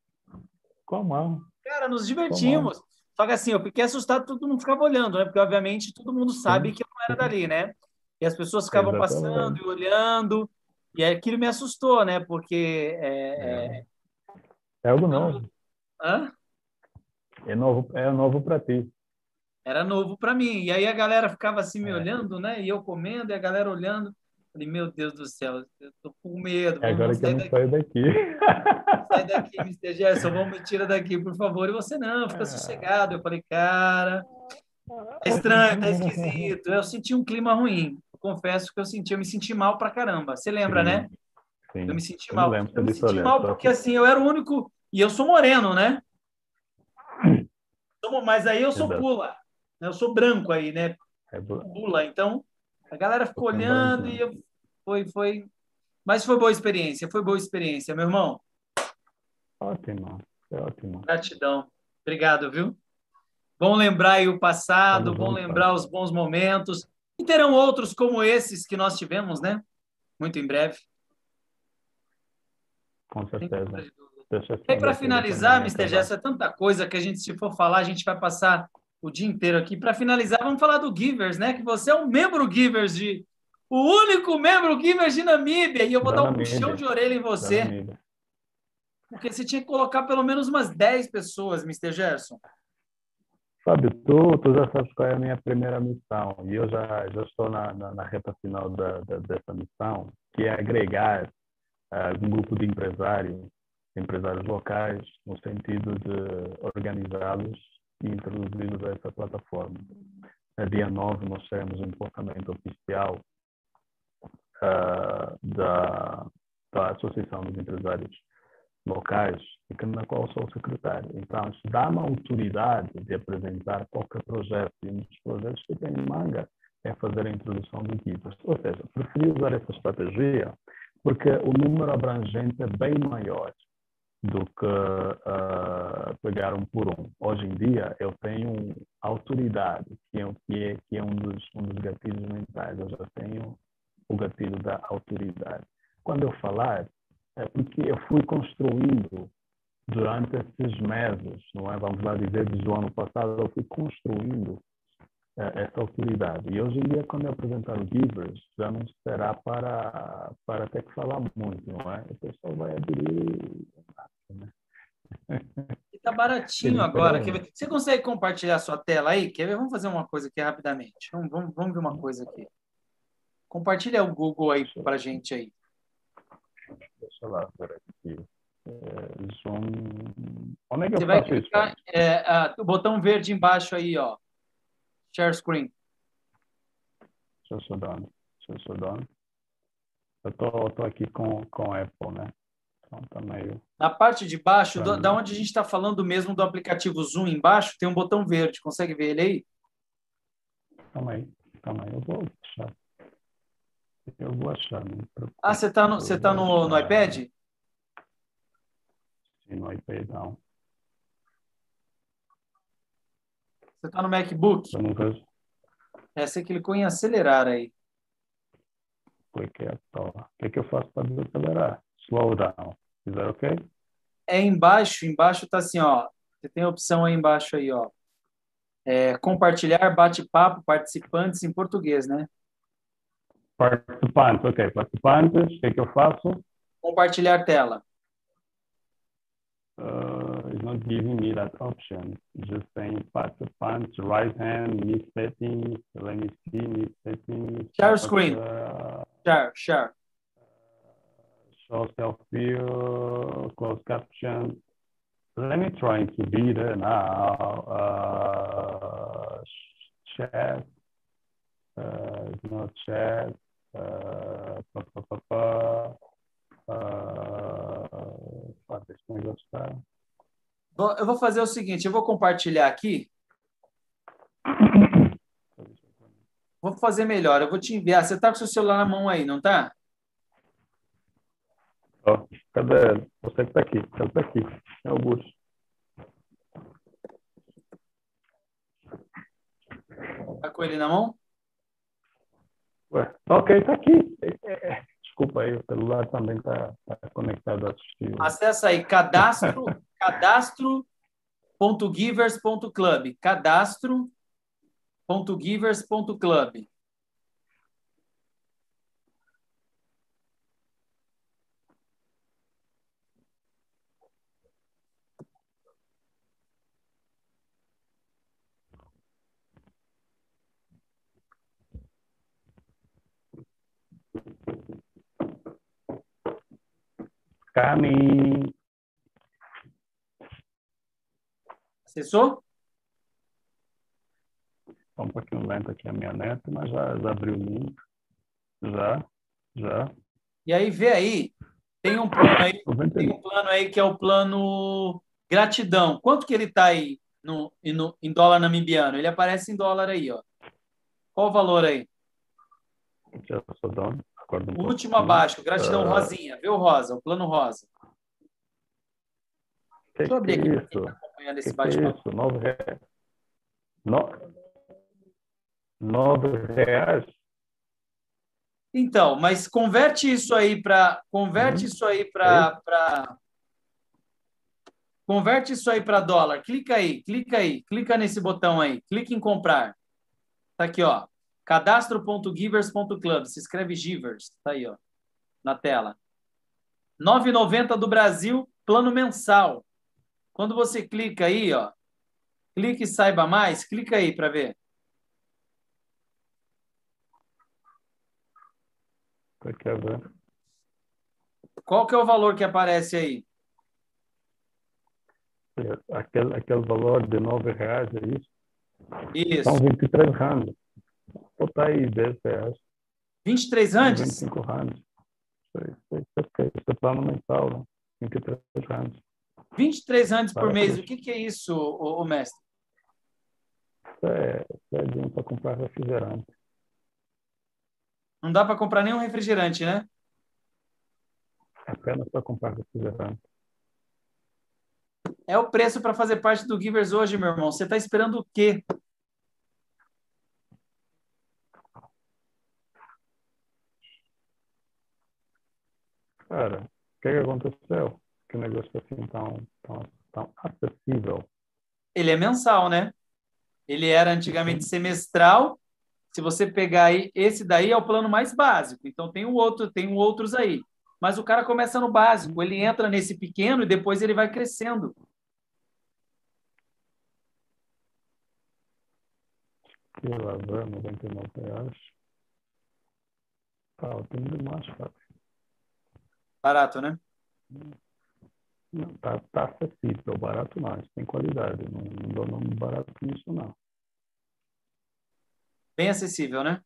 Com a mão. Cara, nos divertimos. Só que assim, eu fiquei assustado, todo mundo ficava olhando, né? Porque, obviamente, todo mundo sabe que eu não era dali, né? E as pessoas ficavam Exatamente. passando e olhando, e aquilo me assustou, né? Porque. É, é... é algo novo. Hã? É novo, é novo para ti. Era novo para mim. E aí a galera ficava assim me é. olhando, né? E eu comendo, e a galera olhando. Falei, meu Deus do céu, eu tô com medo. É agora que eu não daqui. saio daqui. *laughs* Sai daqui, Mr. Gerson, vamos me tira daqui, por favor. E você, não, fica é. sossegado. Eu falei, cara, tá *laughs* estranho, tá esquisito. Eu senti um clima ruim. Eu confesso que eu senti, eu me senti mal pra caramba. Você lembra, sim, né? Sim. Eu me senti mal. Eu, eu me senti mal porque, assim, eu era o único... E eu sou moreno, né? *clears throat* Mas aí eu sou pula. Eu sou branco aí, né? É pula. Então, a galera ficou olhando e eu... foi, foi. Mas foi boa experiência, foi boa experiência, meu irmão. Ótimo, ótimo. Gratidão. Obrigado, viu? Bom lembrar aí o passado, bom lembrar os bons momentos. E terão outros como esses que nós tivemos, né? Muito em breve. Com certeza. E para finalizar, Mr. Gesso, é tanta coisa que a gente, se for falar, a gente vai passar o dia inteiro aqui. Para finalizar, vamos falar do Givers, né? Que você é um membro Givers de. O único membro Givers de Namíbia. E eu vou da dar um Namíbia. puxão de orelha em você. Porque você tinha que colocar pelo menos umas 10 pessoas, Mr. Gerson. Sabe, tu, tu já sabes qual é a minha primeira missão. E eu já, já estou na, na, na reta final da, da, dessa missão, que é agregar uh, um grupo de empresários, empresários locais, no sentido de organizá-los e introduzi-los a essa plataforma. No dia 9, nós teremos um comportamento oficial uh, da, da Associação dos Empresários Locais, na qual sou secretário. Então, isso dá-me a autoridade de apresentar qualquer projeto. E um dos projetos que tem em manga é fazer a introdução do GIVAS. Ou seja, preferi usar essa estratégia porque o número abrangente é bem maior do que uh, pegar um por um. Hoje em dia, eu tenho autoridade, que é, que é, que é um, dos, um dos gatilhos mentais. Eu já tenho o gatilho da autoridade. Quando eu falar, é porque eu fui construindo durante esses meses, não é? Vamos lá dizer, desde o ano passado, eu fui construindo essa autoridade. E hoje em dia, quando eu apresentar o Givers, já não será para, para ter que falar muito, não é? O pessoal vai aderir. Né? E tá baratinho agora. Você consegue compartilhar a sua tela aí? Quer ver? Vamos fazer uma coisa aqui rapidamente. Vamos, vamos, vamos ver uma coisa aqui. Compartilha o Google aí para gente aí. Deixa lá, ver aqui. É, zoom... Onde é que Você eu vai clicar, é, a, o botão verde embaixo aí, ó. Share screen. Deixa eu dar. Deixa eu dar. Eu tô, tô aqui com, com Apple, né? Então tá meio... Na parte de baixo, do, da onde a gente está falando mesmo do aplicativo Zoom embaixo, tem um botão verde. Consegue ver ele aí? Calma aí, calma aí. Eu vou achar. Eu vou achar. Ah, você está no, você tá no, no iPad? Sim, no iPad não. Você está no MacBook? Eu nunca... É, você clicou em acelerar aí. Cliquei a tola. O que, é que eu faço para desacelerar? Slow down. Is that okay? É embaixo, embaixo está assim, ó. Você tem a opção aí embaixo aí, ó. É, compartilhar bate-papo, participantes em português, né? Participantes, ok. Participantes, o que, é que eu faço? Compartilhar tela. Uh, it's not giving me that option. It's just saying participants, right hand, me settings, let me see, me settings. Share screen. Uh, share, share. Show self view, closed caption. Let me try to be there now. Uh, chat. Uh, not chat. Uh, pa, pa, pa, pa. Uh, esse negócio tá... Eu vou fazer o seguinte, eu vou compartilhar aqui. *coughs* Vou fazer melhor, eu vou te enviar. Você está com seu celular na mão aí, não tá? Oh, cadê? Você que está aqui. Ele está aqui. É o Augusto. Está com ele na mão? Ué, ok, está aqui. É, é, é. Desculpa aí, o celular também está tá conectado a assistir. Acesse aí cadastro, *laughs* cadastro.givers.club. Cadastro.givers.club. Cami. Acessou? Só um pouquinho lento aqui a minha neta, mas já, já abriu o link. Já, já. E aí, vê aí. Tem um plano aí, tem um plano aí que é o plano gratidão. Quanto que ele está aí no, no, em dólar namibiano? Ele aparece em dólar aí, ó. Qual o valor aí? Já sou dono. O último abaixo, gratidão uh... rosinha. O rosa, o plano rosa. Que Deixa eu abrir aqui isso? Tá acompanhando esse bate-papo. Isso, nove reais. No... Nove reais? Então, mas converte isso aí para converte hum. isso aí para pra... converte isso aí para dólar. Clica aí, clica aí, clica nesse botão aí, clica em comprar. Tá aqui, ó. Cadastro.givers.club. Se escreve Givers, tá aí, ó, na tela. 9,90 do Brasil, plano mensal. Quando você clica aí, ó, clique e saiba mais, clica aí para ver. Ver? Qual que é o valor que aparece aí? É, aquele, aquele valor de nove reais, é isso? Isso. São 23 Botar aí 10 reais. 23 randes? 25 randes. Isso é plano mensal, né? 23 randes. 23 randes por mês. O que, que é isso, o, o mestre? Isso é, isso é dinheiro para comprar refrigerante. Não dá para comprar nenhum refrigerante, né? Apenas para comprar refrigerante. É o preço para fazer parte do Givers hoje, meu irmão. Você está esperando o quê? Cara, o que, que aconteceu? Que o negócio é assim tão, tão, tão acessível. Ele é mensal, né? Ele era antigamente semestral se você pegar aí, esse daí é o plano mais básico. Então tem um outro, tem um outros aí. Mas o cara começa no básico, ele entra nesse pequeno e depois ele vai crescendo. Que lavar, 99 reais. Tá, tem demais, cara. Barato, né? Não, tá, tá acessível, barato mais, tem qualidade. Não, não dou nome barato nisso, não. Bem acessível, né?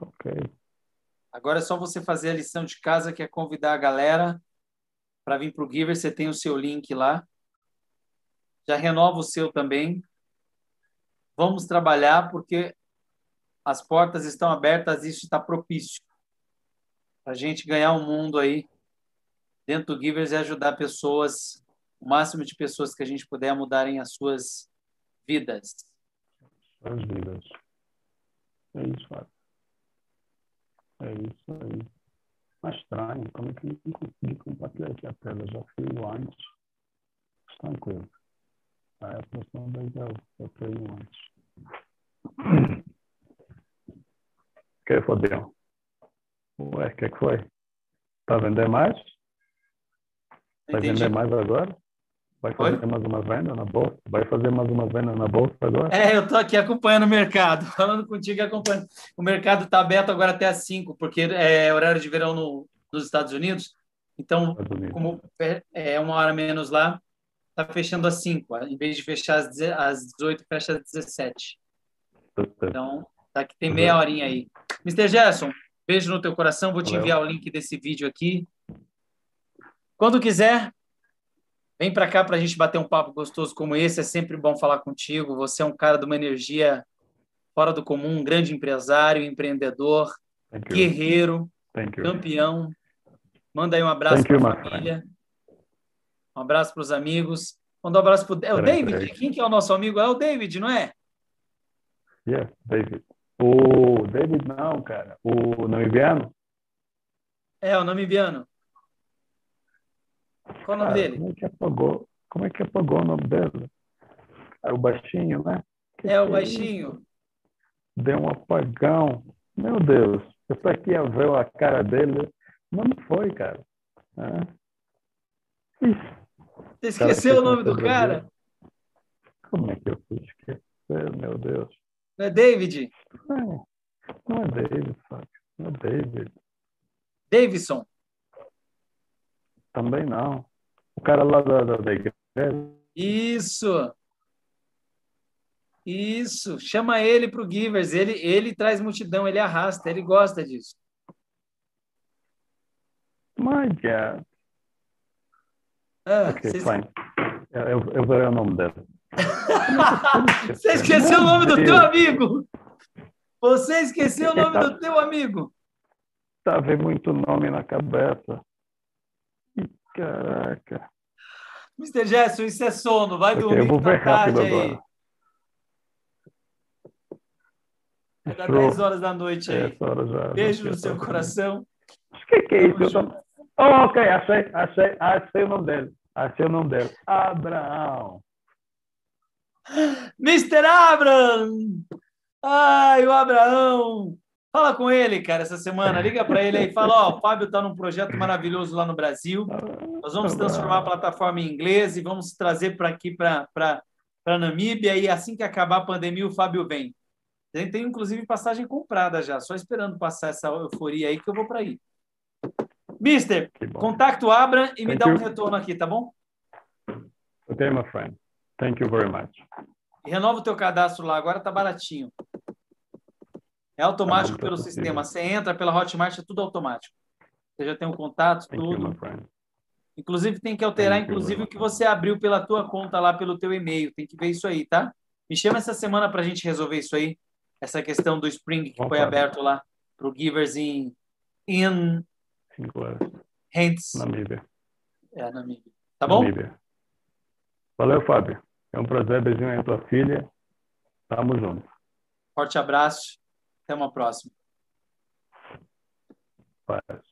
Ok. Agora é só você fazer a lição de casa, que é convidar a galera para vir para o Giver. Você tem o seu link lá. Já renova o seu também. Vamos trabalhar, porque as portas estão abertas, isso está propício. Para a gente ganhar um mundo aí dentro do Givers e ajudar pessoas, o máximo de pessoas que a gente puder mudarem as suas vidas as vidas. É isso, Fábio. É isso aí. Mas estranho, como é que eu consegui compartilhar aqui a tela? Já fui antes. Tranquilo. A próxima vez eu, eu tenho antes. que fodeu? Ué, o que, que foi? Tá vendendo mais? Vai vender mais agora? Vai fazer Oi? mais uma venda na bolsa? Vai fazer mais uma venda na bolsa agora? É, eu estou aqui acompanhando o mercado, *laughs* falando contigo e acompanhando. O mercado está aberto agora até às 5, porque é horário de verão no, nos Estados Unidos. Então, Unidos. como é uma hora menos lá, está fechando às 5. Em vez de fechar às 18, fecha às 17. Então, tá aqui, tem meia horinha aí. Mr. Gerson, beijo no teu coração. Vou te enviar o link desse vídeo aqui. Quando quiser, Vem para cá para a gente bater um papo gostoso como esse. É sempre bom falar contigo. Você é um cara de uma energia fora do comum, um grande empresário, empreendedor, guerreiro, campeão. Manda aí um abraço para a família. Um abraço para os amigos. Manda um abraço para é o David. Quem que é o nosso amigo? É o David, não é? Yeah, David. O David não, cara. O namibiano? É, o namibiano. Qual o nome dele? Como é que apagou? Como é que apagou o nome dele? É o baixinho, né? Que é o baixinho. Deu um apagão. Meu Deus, eu só queria ver a cara dele. Não foi, cara. É. Você esqueceu o nome do cara? Como é que eu fui esquecer, meu Deus? Não é David? Não, não é David, Fábio. Não é David. Davidson. Também não. O cara lá da, da, da igreja. Isso! Isso! Chama ele para o Givers. Ele, ele traz multidão, ele arrasta, ele gosta disso. My God. Ah, ok, vocês- fine. Eu, eu verei o nome dele. *laughs* Você esqueceu o nome do teu amigo! Você esqueceu o nome do teu amigo! Tá vendo muito nome na cabeça. Caraca. Mr. Gerson, isso é sono. Vai Ok, dormir eu vou que tá rápido tarde aí. agora. Vai dar Show. 10 horas da noite aí. Já- Beijo no seu tá- coração. O que, que é isso? Tô- Oh, ok, achei, achei, achei o nome dele. Achei o nome dele. Abraão. Mr. Abraham! Ai, o Abraão! Fala com ele, cara, essa semana. Liga para ele aí. Fala, ó, o Fábio está num projeto maravilhoso lá no Brasil. Nós vamos transformar a plataforma em inglês e vamos trazer para aqui, para Namíbia. E assim que acabar a pandemia, o Fábio vem. A gente tem, inclusive, passagem comprada já. Só esperando passar essa euforia aí que eu vou para aí. Mister, Que bom. contacta o Abra e me Thank dá um you. retorno aqui, tá bom? Ok, my friend. Thank you very much. Renova o teu cadastro lá, agora tá baratinho. É automático Tá bom, tá pelo possível. sistema. Você entra pela Hotmart, é tudo automático. Você já tem um contato, Thank you, tudo. friend. Inclusive, tem que alterar, Thank you inclusive, o que você abriu pela tua conta lá, pelo teu e-mail. Tem que ver isso aí, tá? Me chama essa semana para a gente resolver isso aí. Essa questão do Spring que Bom, foi aberto lá para o Givers in, in horas. Hands. Namíbia. É, na Namíbia. Tá bom? Namíbia. Valeu, Fábio. É um prazer. Beijinho aí, tua filha. Tamo junto. Forte abraço. Até uma próxima. Paz.